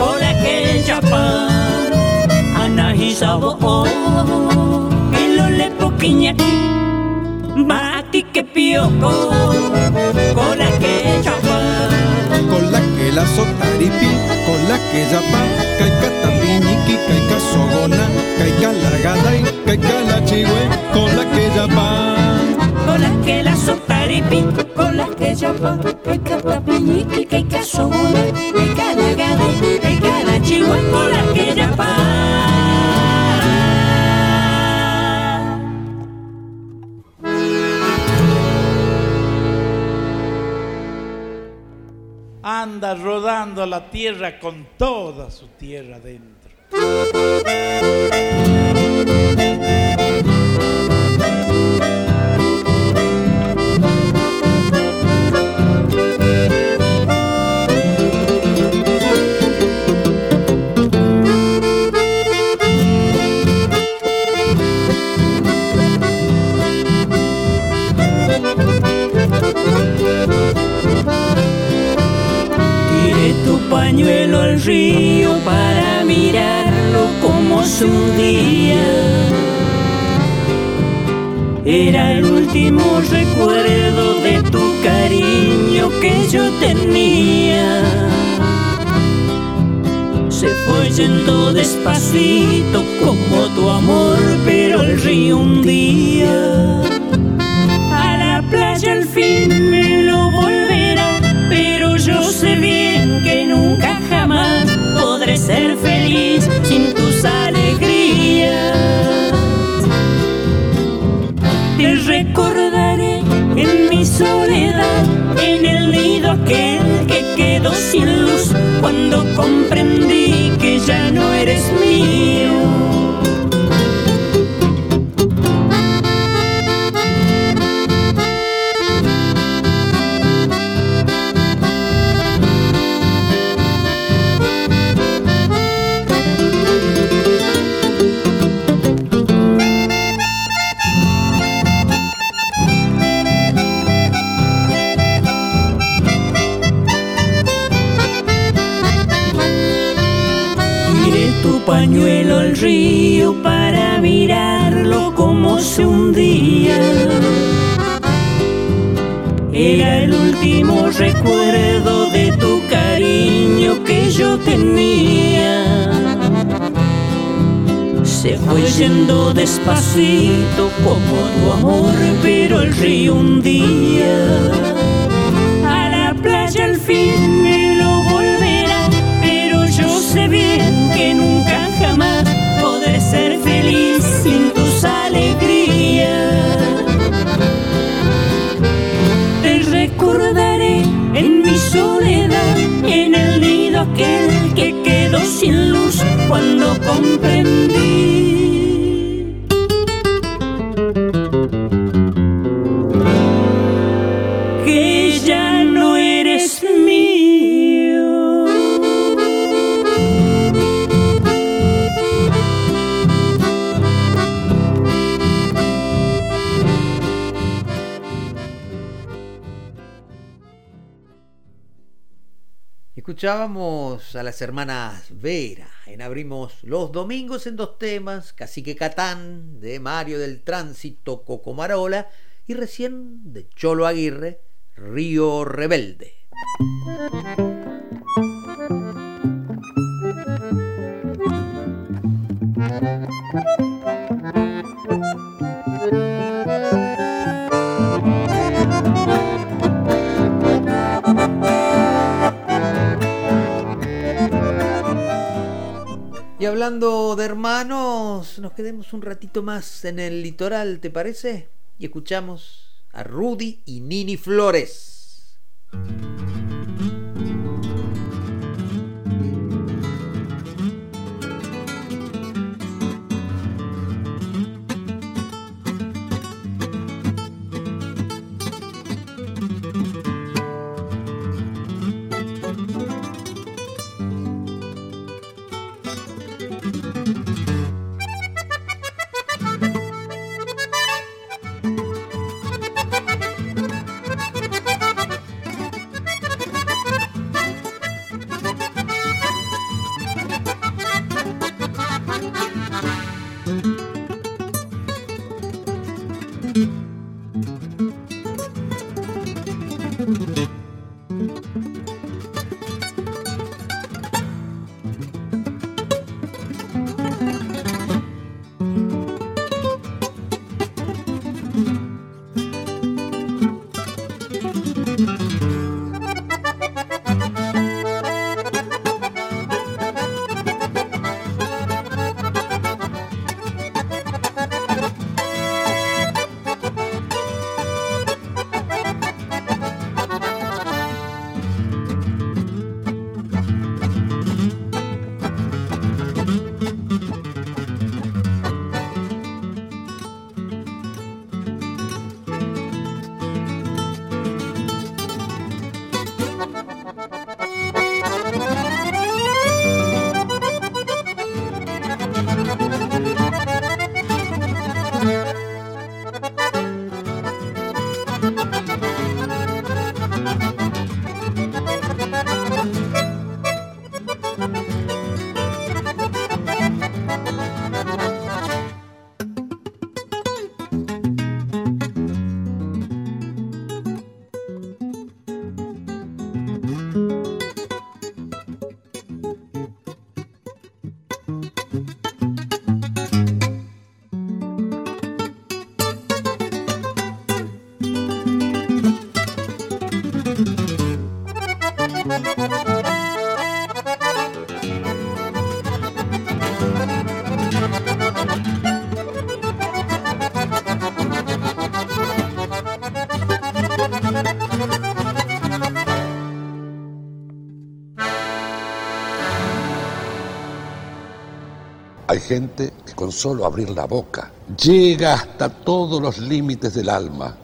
hola que chapa anahizabo o elo le poquiña bati que pioco con la que chapa con la que la sotaripi con la que llama caica sogona caica lagadai caica la chihue con cola que la sotaripi, cola que llama, el catapiñi, el que casoguna, el canagada, el canachigua, cola que llama. Anda rodando la tierra con toda su tierra dentro. Se hundía. Era el último recuerdo de tu cariño que yo tenía. Se fue yendo despacito como tu amor, pero el río un día soledad, en el nido aquel que quedó sin luz cuando comprendí que ya no eres mío. Se fue yendo despacito como tu amor, pero el río un día a la playa al fin me lo volverá, pero yo sé bien que nunca jamás podré ser feliz sin tus alegrías. Te recordaré en mi soledad, en el nido aquel que quedó sin luz cuando comprendí. Escuchábamos a las hermanas Vera en Abrimos los Domingos en dos temas, Cacique Catán de Mario del Tránsito Cocomarola y recién de Cholo Aguirre, Río Rebelde. Y hablando de hermanos, nos quedemos un ratito más en el litoral, ¿te parece? Y escuchamos a Rudy y Nini Flores. Gente que con solo abrir la boca llega hasta todos los límites del alma.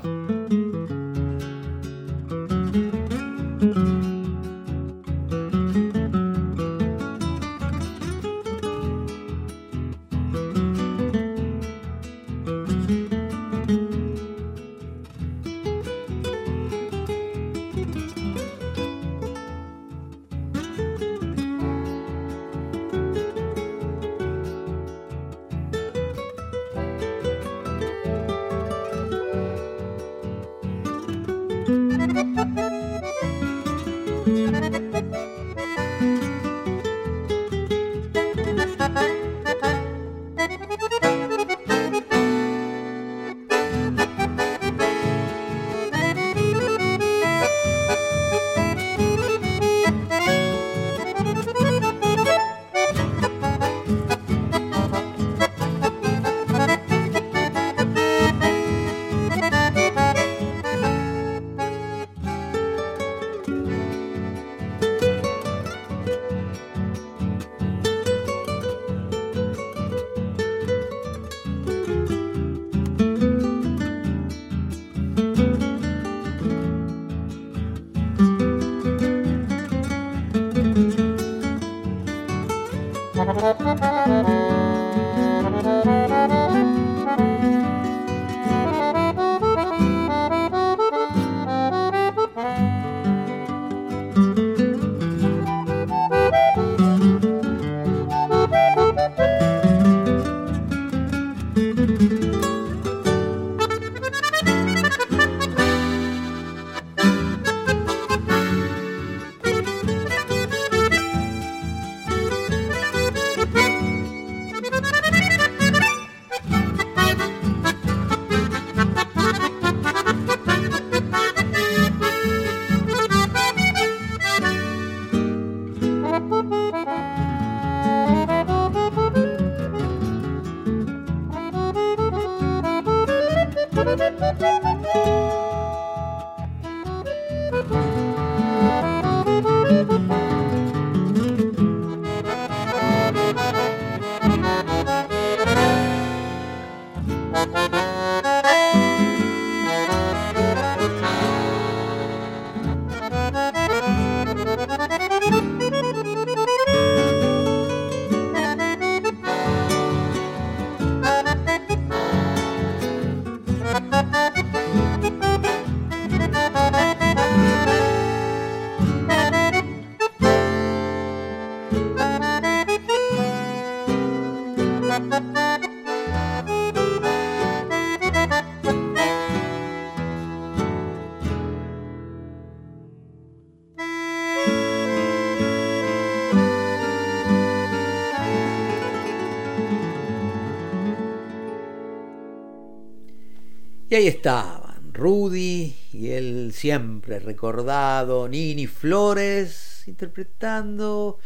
Ahí estaban, Rudy y el siempre recordado Nini Flores interpretando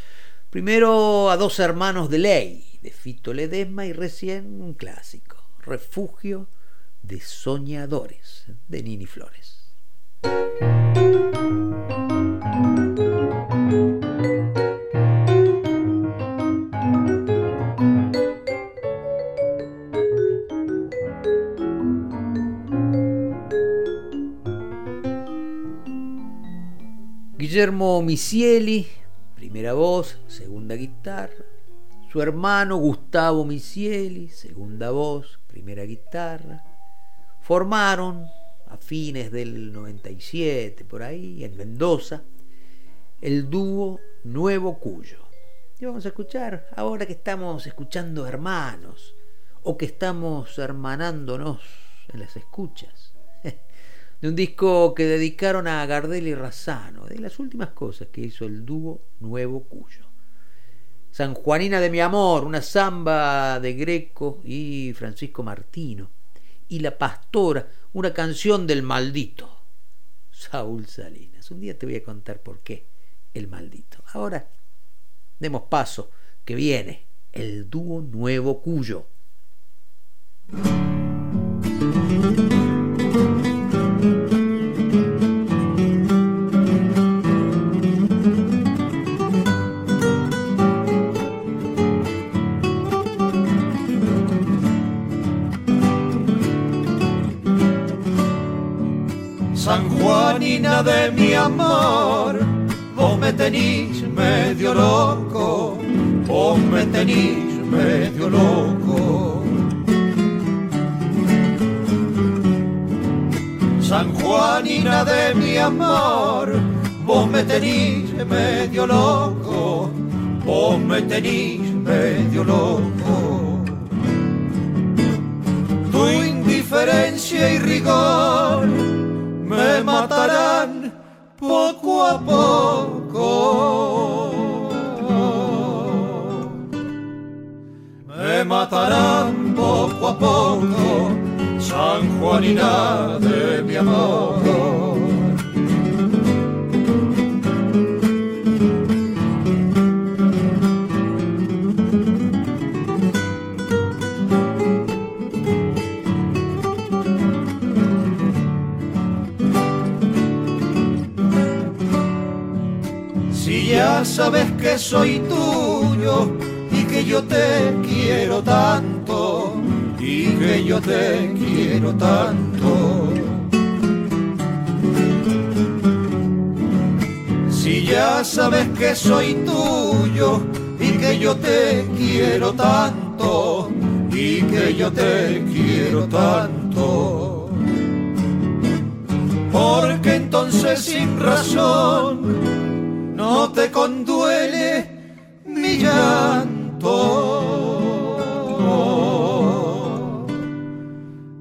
primero a dos hermanos de ley, de Fito Ledesma y recién un clásico, Refugio de Soñadores, de Nini Flores. Guillermo Misieli, primera voz, segunda guitarra. Su hermano Gustavo Misieli, segunda voz, primera guitarra. Formaron a fines del 97, por ahí, en Mendoza, el dúo Nuevo Cuyo. Y vamos a escuchar, ahora que estamos escuchando hermanos, o que estamos hermanándonos en las escuchas de un disco que dedicaron a Gardel y Razzano, de las últimas cosas que hizo el dúo Nuevo Cuyo. San Juanina de mi amor, una samba de Greco y Francisco Martino. Y La Pastora, una canción del maldito, Saúl Salinas. Un día te voy a contar por qué el maldito. Ahora, demos paso, que viene el dúo Nuevo Cuyo. De mi amor, vos me tenís medio loco, vos me tenís medio loco. San Juanina de mi amor, vos me tenís medio loco, vos me tenís medio loco. Tu indiferencia y rigor me matarán poco a poco. Me matarán poco a poco, San Juanina de mi amor. Sabes que soy tuyo y que yo te quiero tanto, y que yo te quiero tanto. Si ya sabes que soy tuyo y que yo te quiero tanto, y que yo te quiero tanto. Porque entonces sin razón no te conduele mi llanto.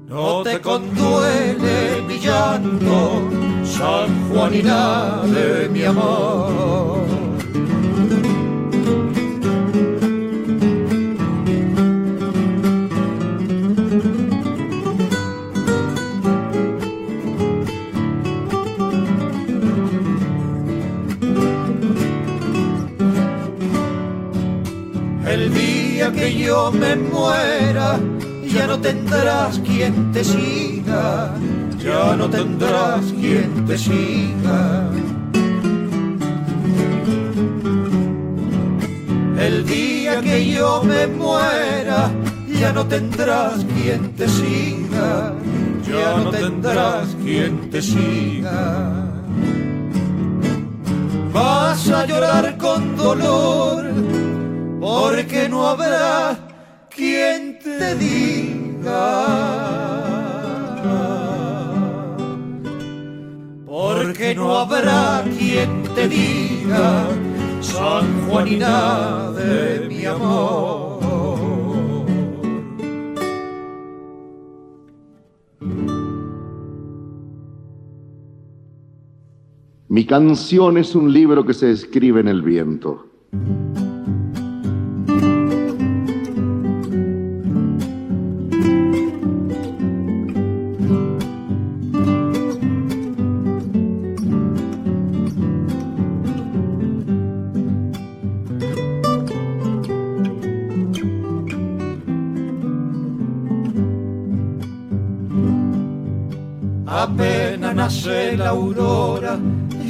No te conduele mi llanto, San Juanina de mi amor. Yo me muera, ya no tendrás quien te siga, ya no tendrás quien te siga. El día que yo me muera, ya no tendrás quien te siga, ya no tendrás quien te siga. Vas a llorar con dolor, porque no habrá quien te diga. Porque no habrá quien te diga, San Juanina de mi amor. Mi canción es un libro que se escribe en el viento.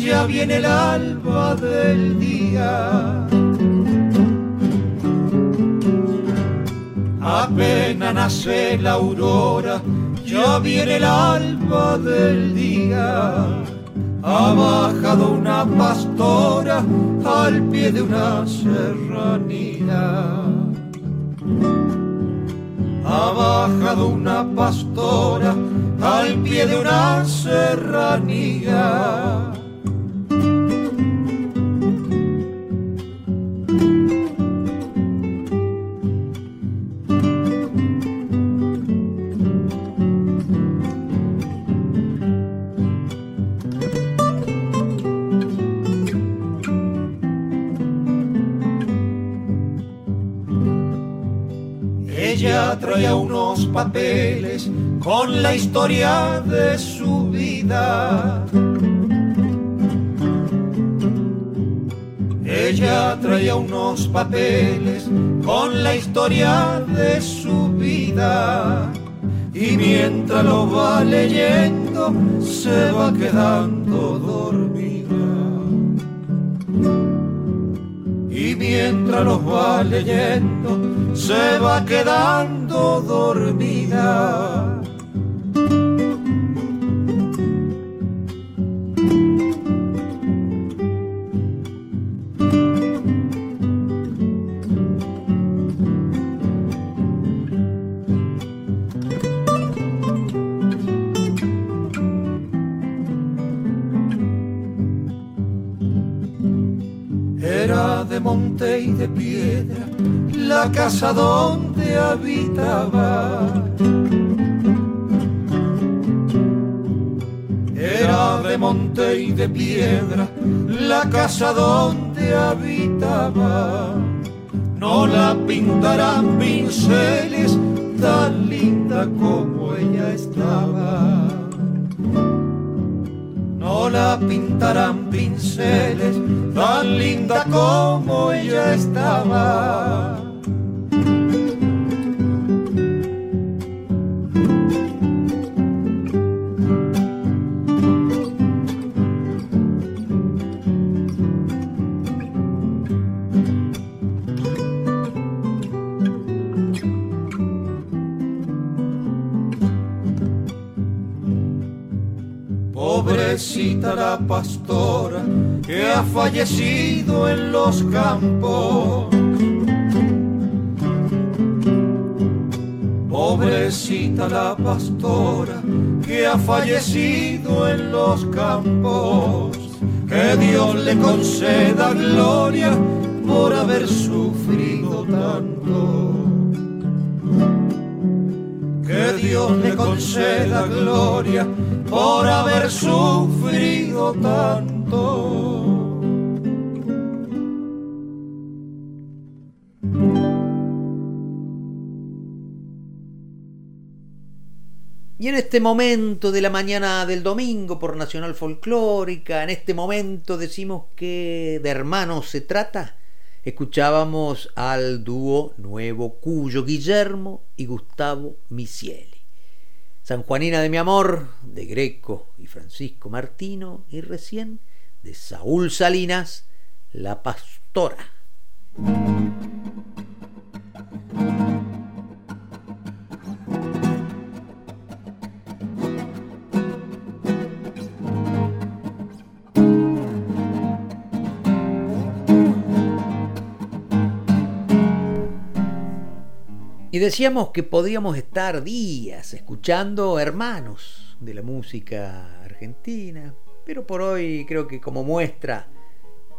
Ya viene el alba del día. Apenas nace la aurora, ya viene el alba del día. Ha bajado una pastora al pie de una serranía. Ha bajado una pastora al pie de una serranía. Con la historia de su vida. Ella traía unos papeles con la historia de su vida. Y mientras lo va leyendo, se va quedando dormida. Y mientras los va leyendo, se va quedando dormida.「y de piedra la casa donde habitaba. Era de monte y de piedra la casa donde habitaba. No la pintarán pinceles tan linda como ella estaba. Pintarán pinceles tan linda como ella estaba. Fallecido en los campos. Pobrecita la pastora que ha fallecido en los campos. Que Dios le conceda gloria por haber sufrido tanto. Que Dios le conceda gloria por haber sufrido tanto. Y en este momento de la mañana del domingo por Nacional Folclórica, en este momento decimos que de hermanos se trata, escuchábamos al dúo Nuevo Cuyo, Guillermo y Gustavo Misieli. San Juanina de mi amor, de Greco y Francisco Martino, y recién de Saúl Salinas, La Pastora. Y decíamos que podíamos estar días escuchando hermanos de la música argentina, pero por hoy creo que como muestra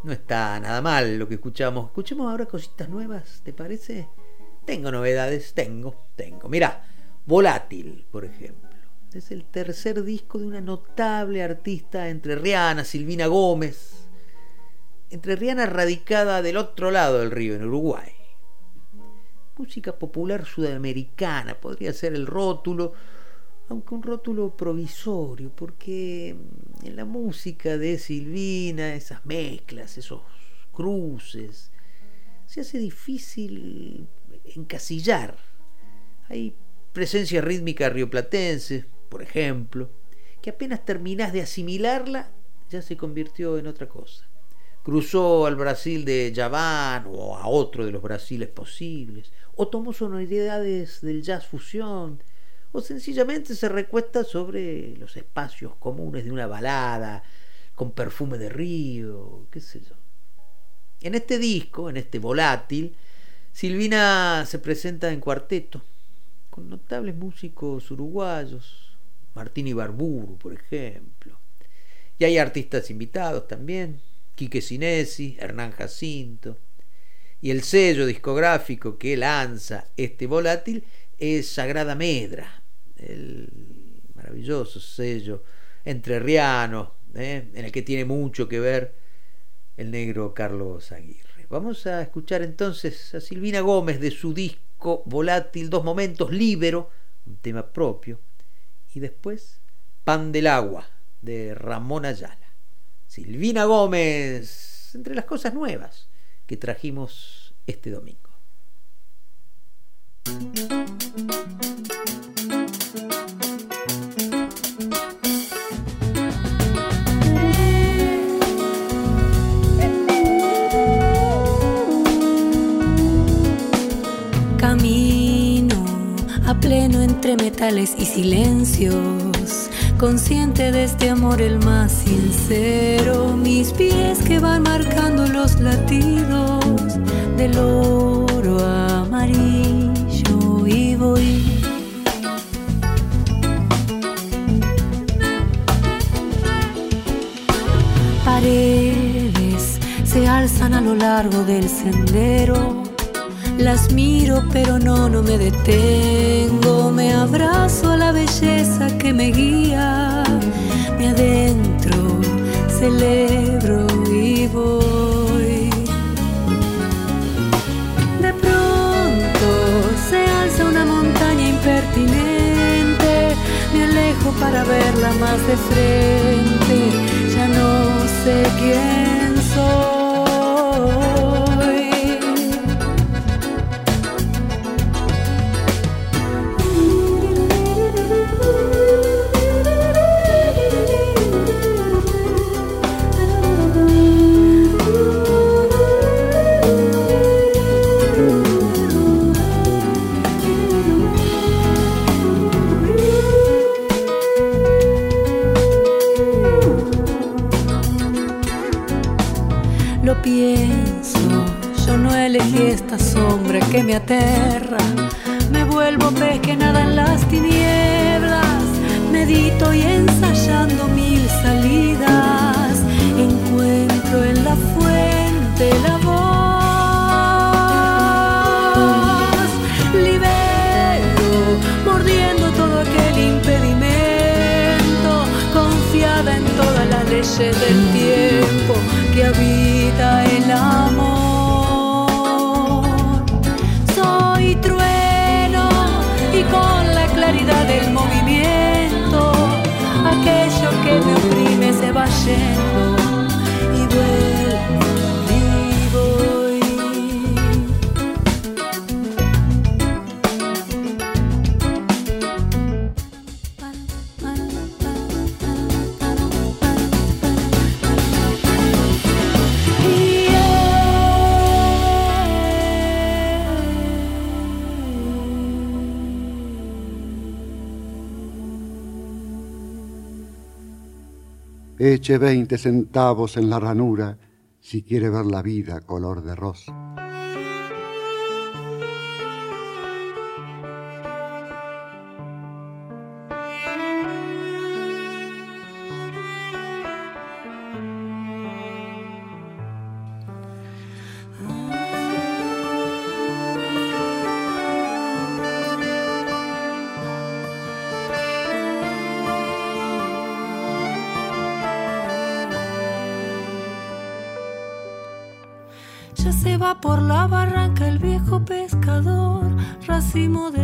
no está nada mal lo que escuchamos. Escuchemos ahora cositas nuevas, ¿te parece? Tengo novedades, tengo, tengo. Mira, Volátil, por ejemplo. Es el tercer disco de una notable artista entrerriana, Silvina Gómez. Entrerriana radicada del otro lado del río, en Uruguay música popular sudamericana, podría ser el rótulo, aunque un rótulo provisorio, porque en la música de Silvina, esas mezclas, esos cruces, se hace difícil encasillar. Hay presencia rítmica rioplatense, por ejemplo, que apenas terminás de asimilarla, ya se convirtió en otra cosa. Cruzó al Brasil de Javán o a otro de los Brasiles posibles, o tomó sonoridades del jazz fusión, o sencillamente se recuesta sobre los espacios comunes de una balada con perfume de río, qué sé yo. En este disco, en este volátil, Silvina se presenta en cuarteto, con notables músicos uruguayos, Martín Ibarburu, por ejemplo. Y hay artistas invitados también, Quique Sinesi, Hernán Jacinto, y el sello discográfico que lanza este volátil es Sagrada Medra, el maravilloso sello entrerriano, ¿eh? en el que tiene mucho que ver el negro Carlos Aguirre. Vamos a escuchar entonces a Silvina Gómez de su disco Volátil, Dos Momentos, Libero, un tema propio, y después Pan del Agua de Ramón Ayala. Silvina Gómez, entre las cosas nuevas que trajimos este domingo. Camino a pleno entre metales y silencios consciente de este amor el más sincero, mis pies que van marcando los latidos del oro amarillo y voy. Paredes se alzan a lo largo del sendero. Las miro pero no, no me detengo. Me abrazo a la belleza que me guía. Me adentro, celebro y voy. De pronto se alza una montaña impertinente. Me alejo para verla más de frente. Ya no sé quién que me aterra. Me vuelvo pez que nada en las tinieblas. Medito y ensayando mil salidas. Encuentro en la fuente la voz. Libero, mordiendo todo aquel impedimento. Confiada en todas las leyes del tiempo que habita el amor. Se Eche 20 centavos en la ranura si quiere ver la vida color de rosa. Racimo de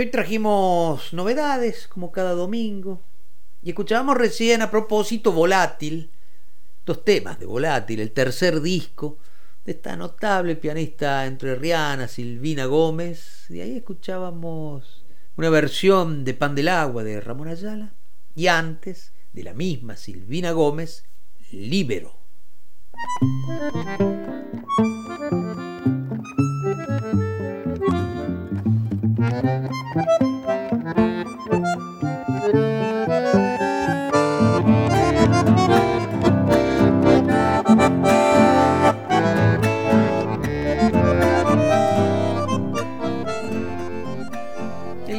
Y hoy trajimos novedades, como cada domingo. Y escuchábamos recién a propósito Volátil, dos temas de Volátil, el tercer disco de esta notable pianista entrerriana Silvina Gómez. De ahí escuchábamos una versión de Pan del Agua de Ramón Ayala. Y antes, de la misma Silvina Gómez, Libero. El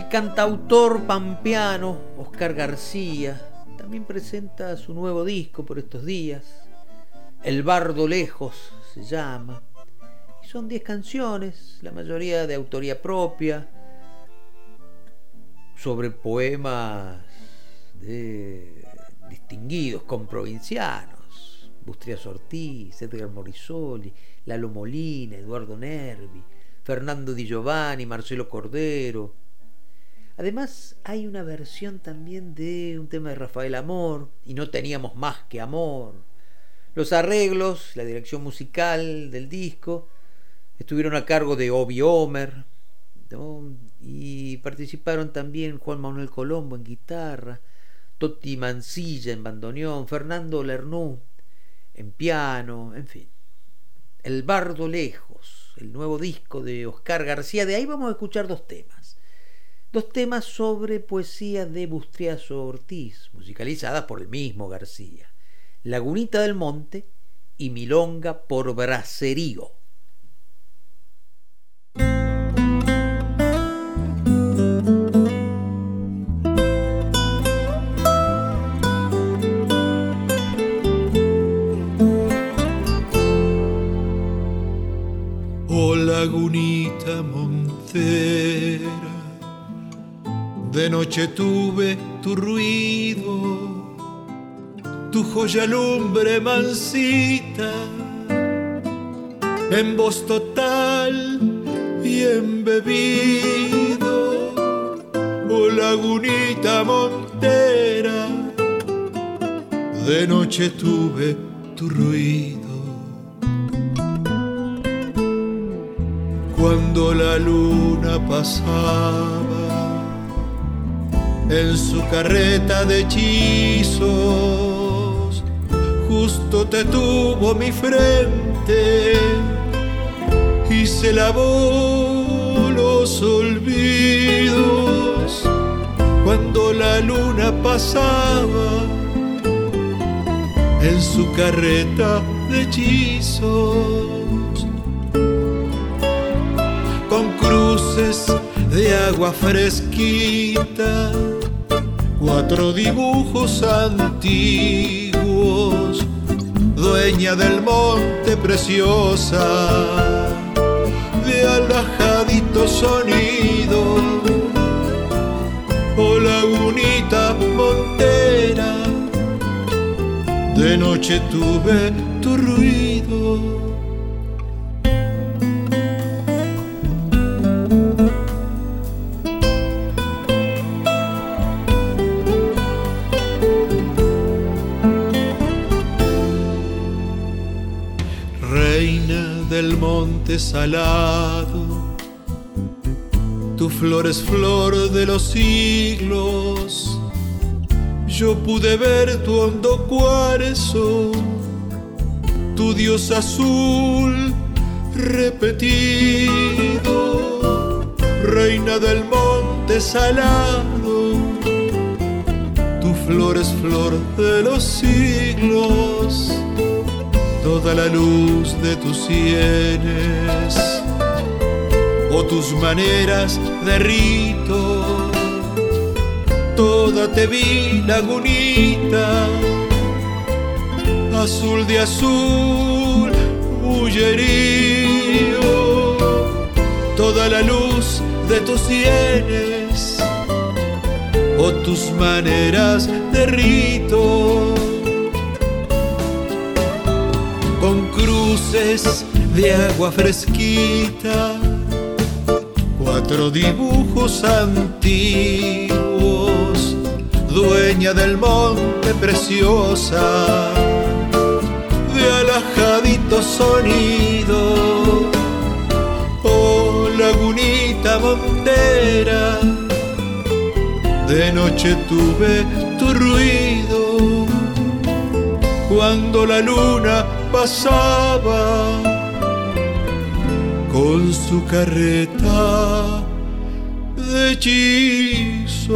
cantautor pampeano Oscar García también presenta su nuevo disco por estos días. El Bardo Lejos se llama. Y son 10 canciones, la mayoría de autoría propia, sobre poemas de distinguidos comprovincianos, Bustrias Ortiz, Edgar Morisoli, Lalo Molina, Eduardo Nervi, Fernando Di Giovanni, Marcelo Cordero. Además hay una versión también de un tema de Rafael Amor, y no teníamos más que amor. Los arreglos, la dirección musical del disco, estuvieron a cargo de Obi Homer, y participaron también Juan Manuel Colombo en guitarra, Totti Mancilla en bandoneón, Fernando Lernú en piano, en fin. El Bardo Lejos, el nuevo disco de Oscar García, de ahí vamos a escuchar dos temas. Dos temas sobre poesía de Bustriazo Ortiz, musicalizadas por el mismo García. Lagunita del Monte y Milonga por Bracerío. Lagunita montera, de noche tuve tu ruido, tu joya lumbre mansita, en voz total y embebido, oh lagunita montera, de noche tuve tu ruido cuando la luna pasaba en su carreta de hechizos, justo te tuvo mi frente y se lavó los olvidos. Cuando la luna pasaba en su carreta de hechizos de agua fresquita, cuatro dibujos antiguos, dueña del monte preciosa, de alajadito sonido, oh lagunita montera, de noche tuve tu ruido salado. Tu flor es flor de los siglos. Yo pude ver tu hondo cuarzo, tu dios azul repetido, reina del monte salado. Tu flor es flor de los siglos toda la luz de tus sienes o tus maneras de rito. Toda te vi lagunita, azul de azul, bullerío. Toda la luz de tus sienes o tus maneras de rito cruces de agua fresquita, cuatro dibujos antiguos, dueña del monte preciosa, de alajadito sonido, oh lagunita montera, de noche tuve tu ruido, cuando la luna pasaba con su carreta de hechizos.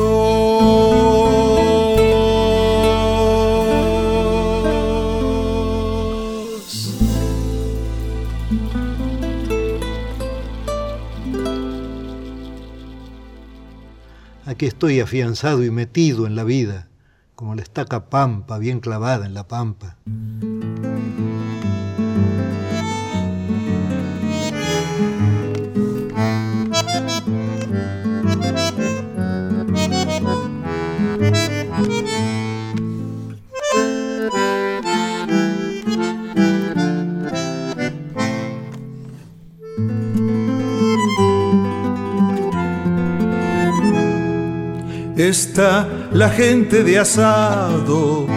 Aquí estoy afianzado y metido en la vida, como la estaca pampa bien clavada en la pampa. Está la gente de asado,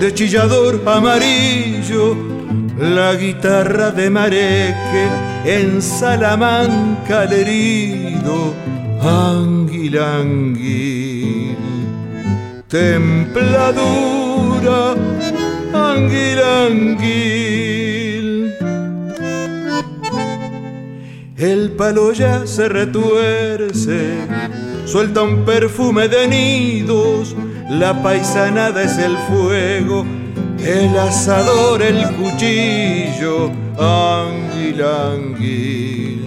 de chillador amarillo, la guitarra de mareque, en Salamanca al herido, anguil, templadura, anguil, anguil. El palo ya se retuerce suelta un perfume de nidos, la paisanada es el fuego, el asador, el cuchillo, anguil, anguil.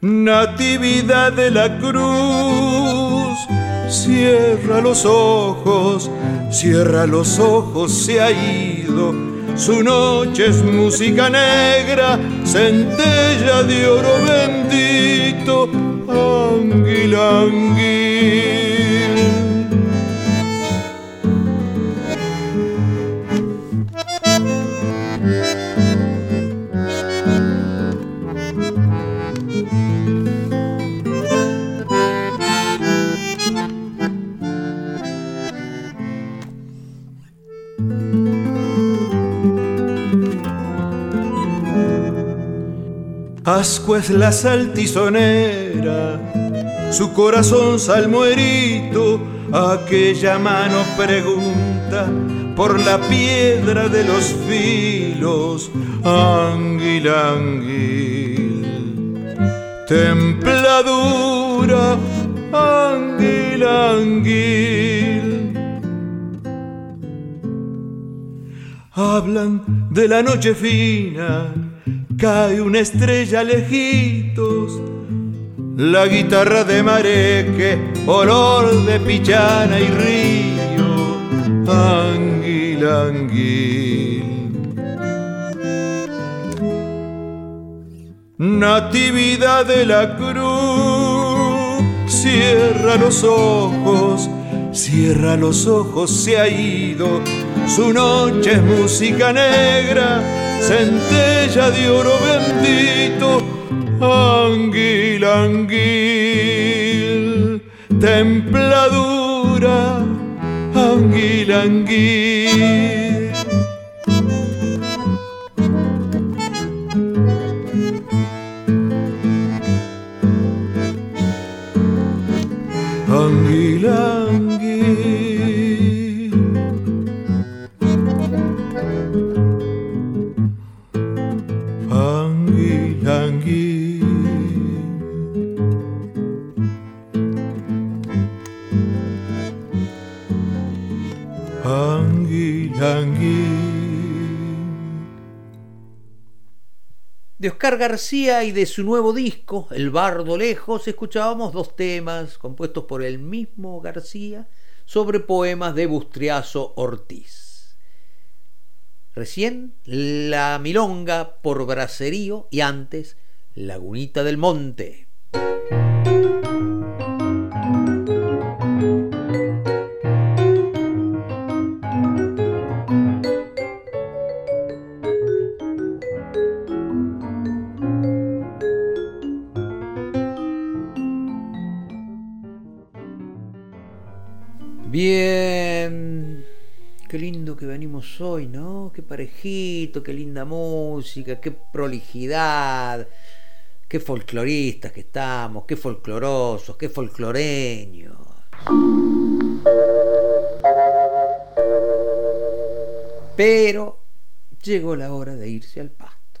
Natividad de la cruz, cierra los ojos, cierra los ojos, se ha ido su noche es música negra, centella de oro bendito, anguil, anguil. Ascua es la saltizonera, su corazón salmuerito, aquella mano pregunta por la piedra de los filos, anguil, anguil, templadura, anguil. Hablan de la noche fina cae una estrella lejitos, la guitarra de mareque, olor de pichana y río, anguil, anguil. Natividad de la cruz, cierra los ojos, cierra los ojos, se ha ido, su noche es música negra centella de oro bendito, anguil, anguil, templadura, anguil, anguil. De Oscar García y de su nuevo disco, El Bardo Lejos, escuchábamos dos temas compuestos por el mismo García sobre poemas de Bustriazo Ortiz. Recién La Milonga por Bracerío y antes Lagunita del Monte. Bien. Qué lindo que venimos hoy, ¿no? Qué parejito, qué linda música, qué prolijidad, qué folcloristas que estamos, qué folclorosos, qué folcloreños. Pero llegó la hora de irse al pasto.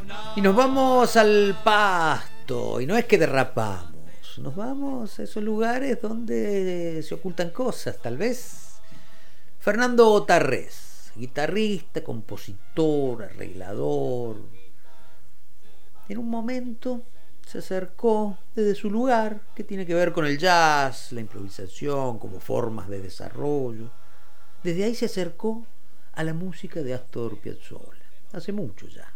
Y nos vamos al pasto. Y no es que derrapamos. Nos vamos a esos lugares donde se ocultan cosas, tal vez. Fernando Tarrés, guitarrista, compositor, arreglador. En un momento se acercó desde su lugar, que tiene que ver con el jazz, la improvisación como formas de desarrollo. Desde ahí se acercó a la música de Astor Piazzolla, hace mucho ya.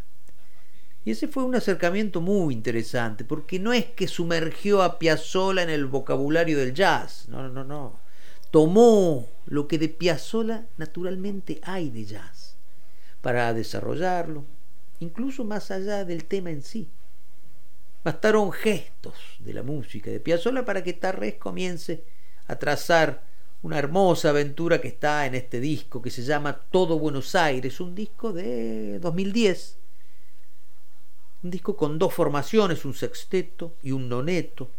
Y ese fue un acercamiento muy interesante, porque no es que sumergió a Piazzolla en el vocabulario del jazz, no, no, no. Tomó lo que de Piazzolla naturalmente hay de jazz, para desarrollarlo, incluso más allá del tema en sí. Bastaron gestos de la música de Piazzolla para que Tarrés comience a trazar una hermosa aventura que está en este disco que se llama Todo Buenos Aires, un disco de 2010, un disco con dos formaciones, un sexteto y un noneto.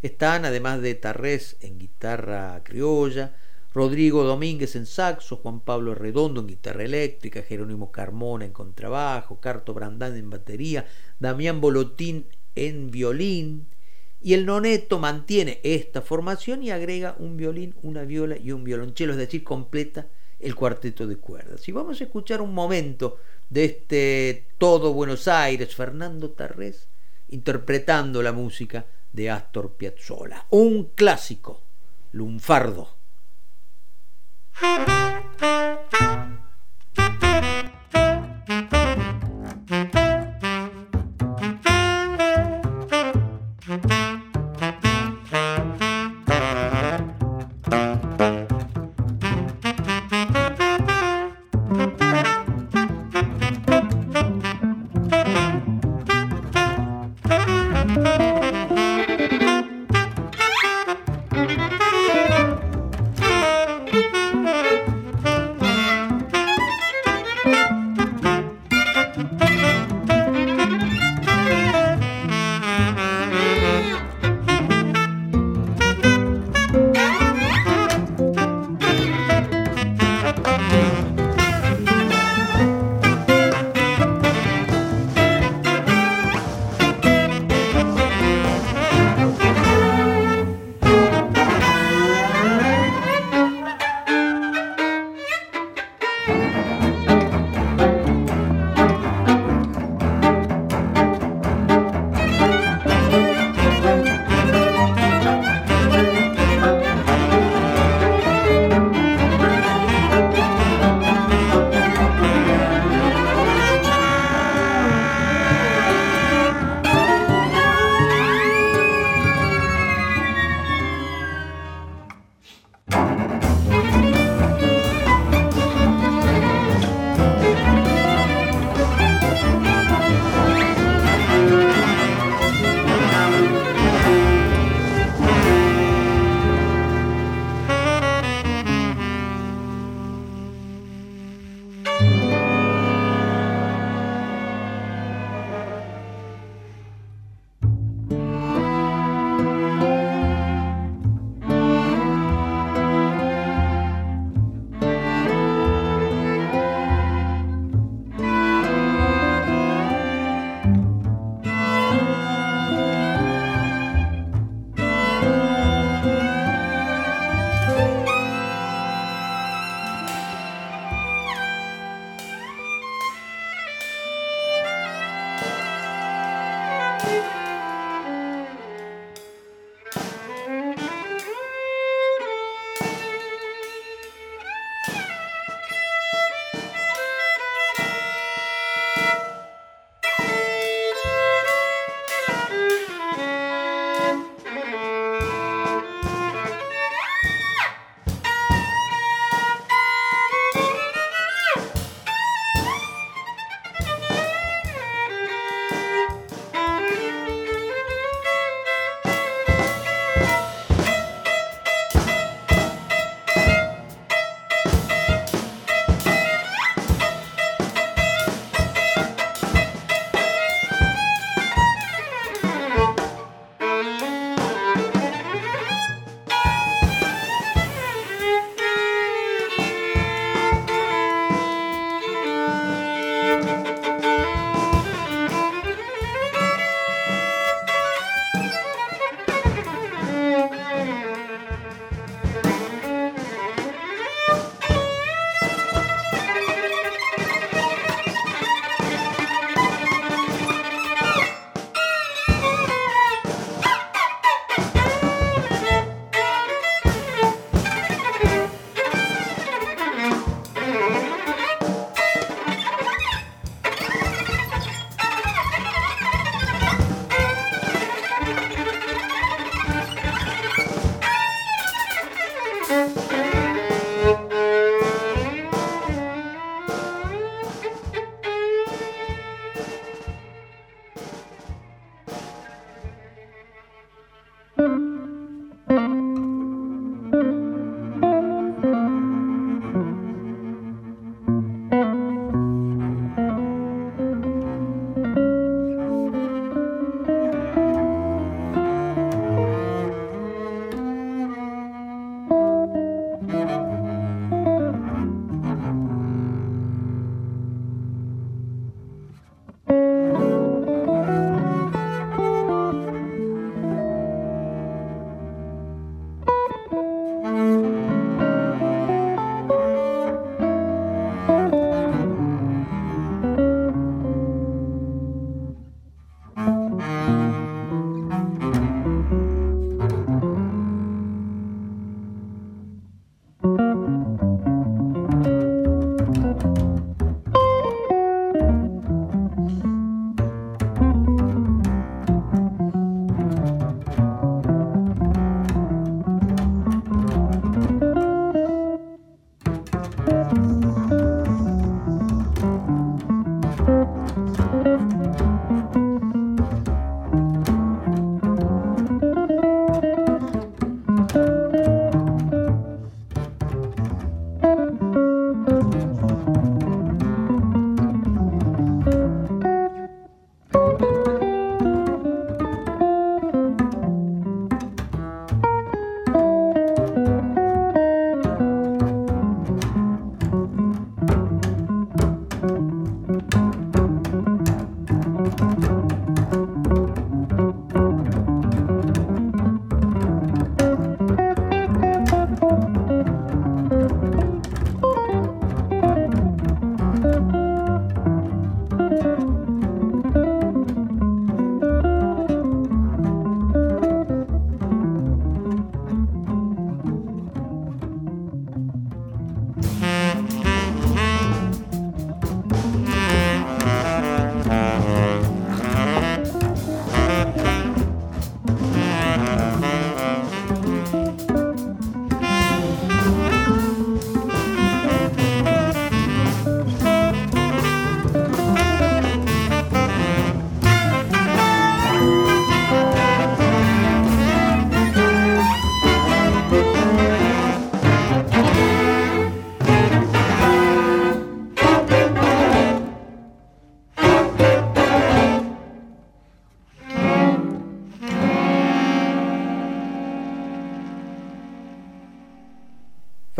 Están, además de Tarrés en guitarra criolla, Rodrigo Domínguez en saxo, Juan Pablo Redondo en guitarra eléctrica, Jerónimo Carmona en contrabajo, Carto Brandán en batería, Damián Bolotín en violín, y el noneto mantiene esta formación y agrega un violín, una viola y un violonchelo, es decir, completa el cuarteto de cuerdas. Y vamos a escuchar un momento de este Todo Buenos Aires, Fernando Tarrés, interpretando la música de Astor Piazzolla, un clásico, lunfardo.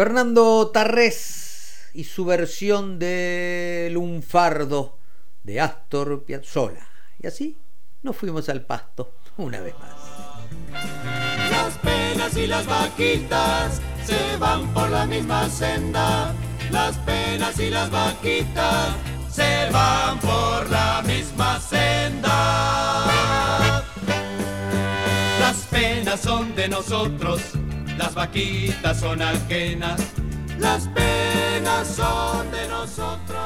Fernando Tarrés y su versión de Lunfardo de Astor Piazzolla. Y así nos fuimos al pasto una vez más. Las penas y las vaquitas se van por la misma senda. Las penas y las vaquitas se van por la misma senda. Las penas son de nosotros, las vaquitas son ajenas. Las penas son de nosotros.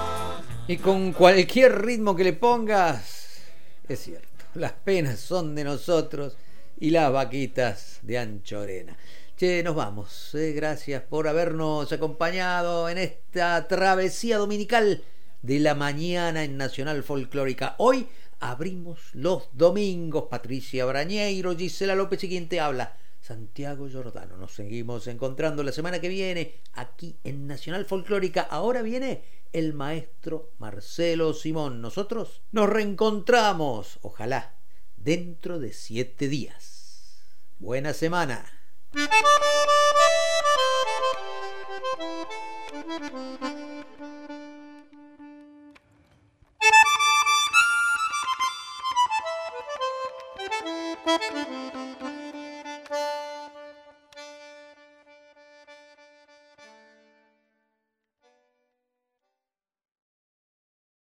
Y con cualquier ritmo que le pongas, es cierto, las penas son de nosotros y las vaquitas de Anchorena. Che, nos vamos. Eh, gracias por habernos acompañado en esta travesía dominical de la mañana en Nacional Folclórica. Hoy abrimos los domingos. Patricia Brañeiro, Gisela López y quien te habla. Santiago Jordano. Nos seguimos encontrando la semana que viene aquí en Nacional Folclórica. Ahora viene el maestro Marcelo Simón. Nosotros nos reencontramos, ojalá, dentro de siete días. Buena semana. [LAUGHS]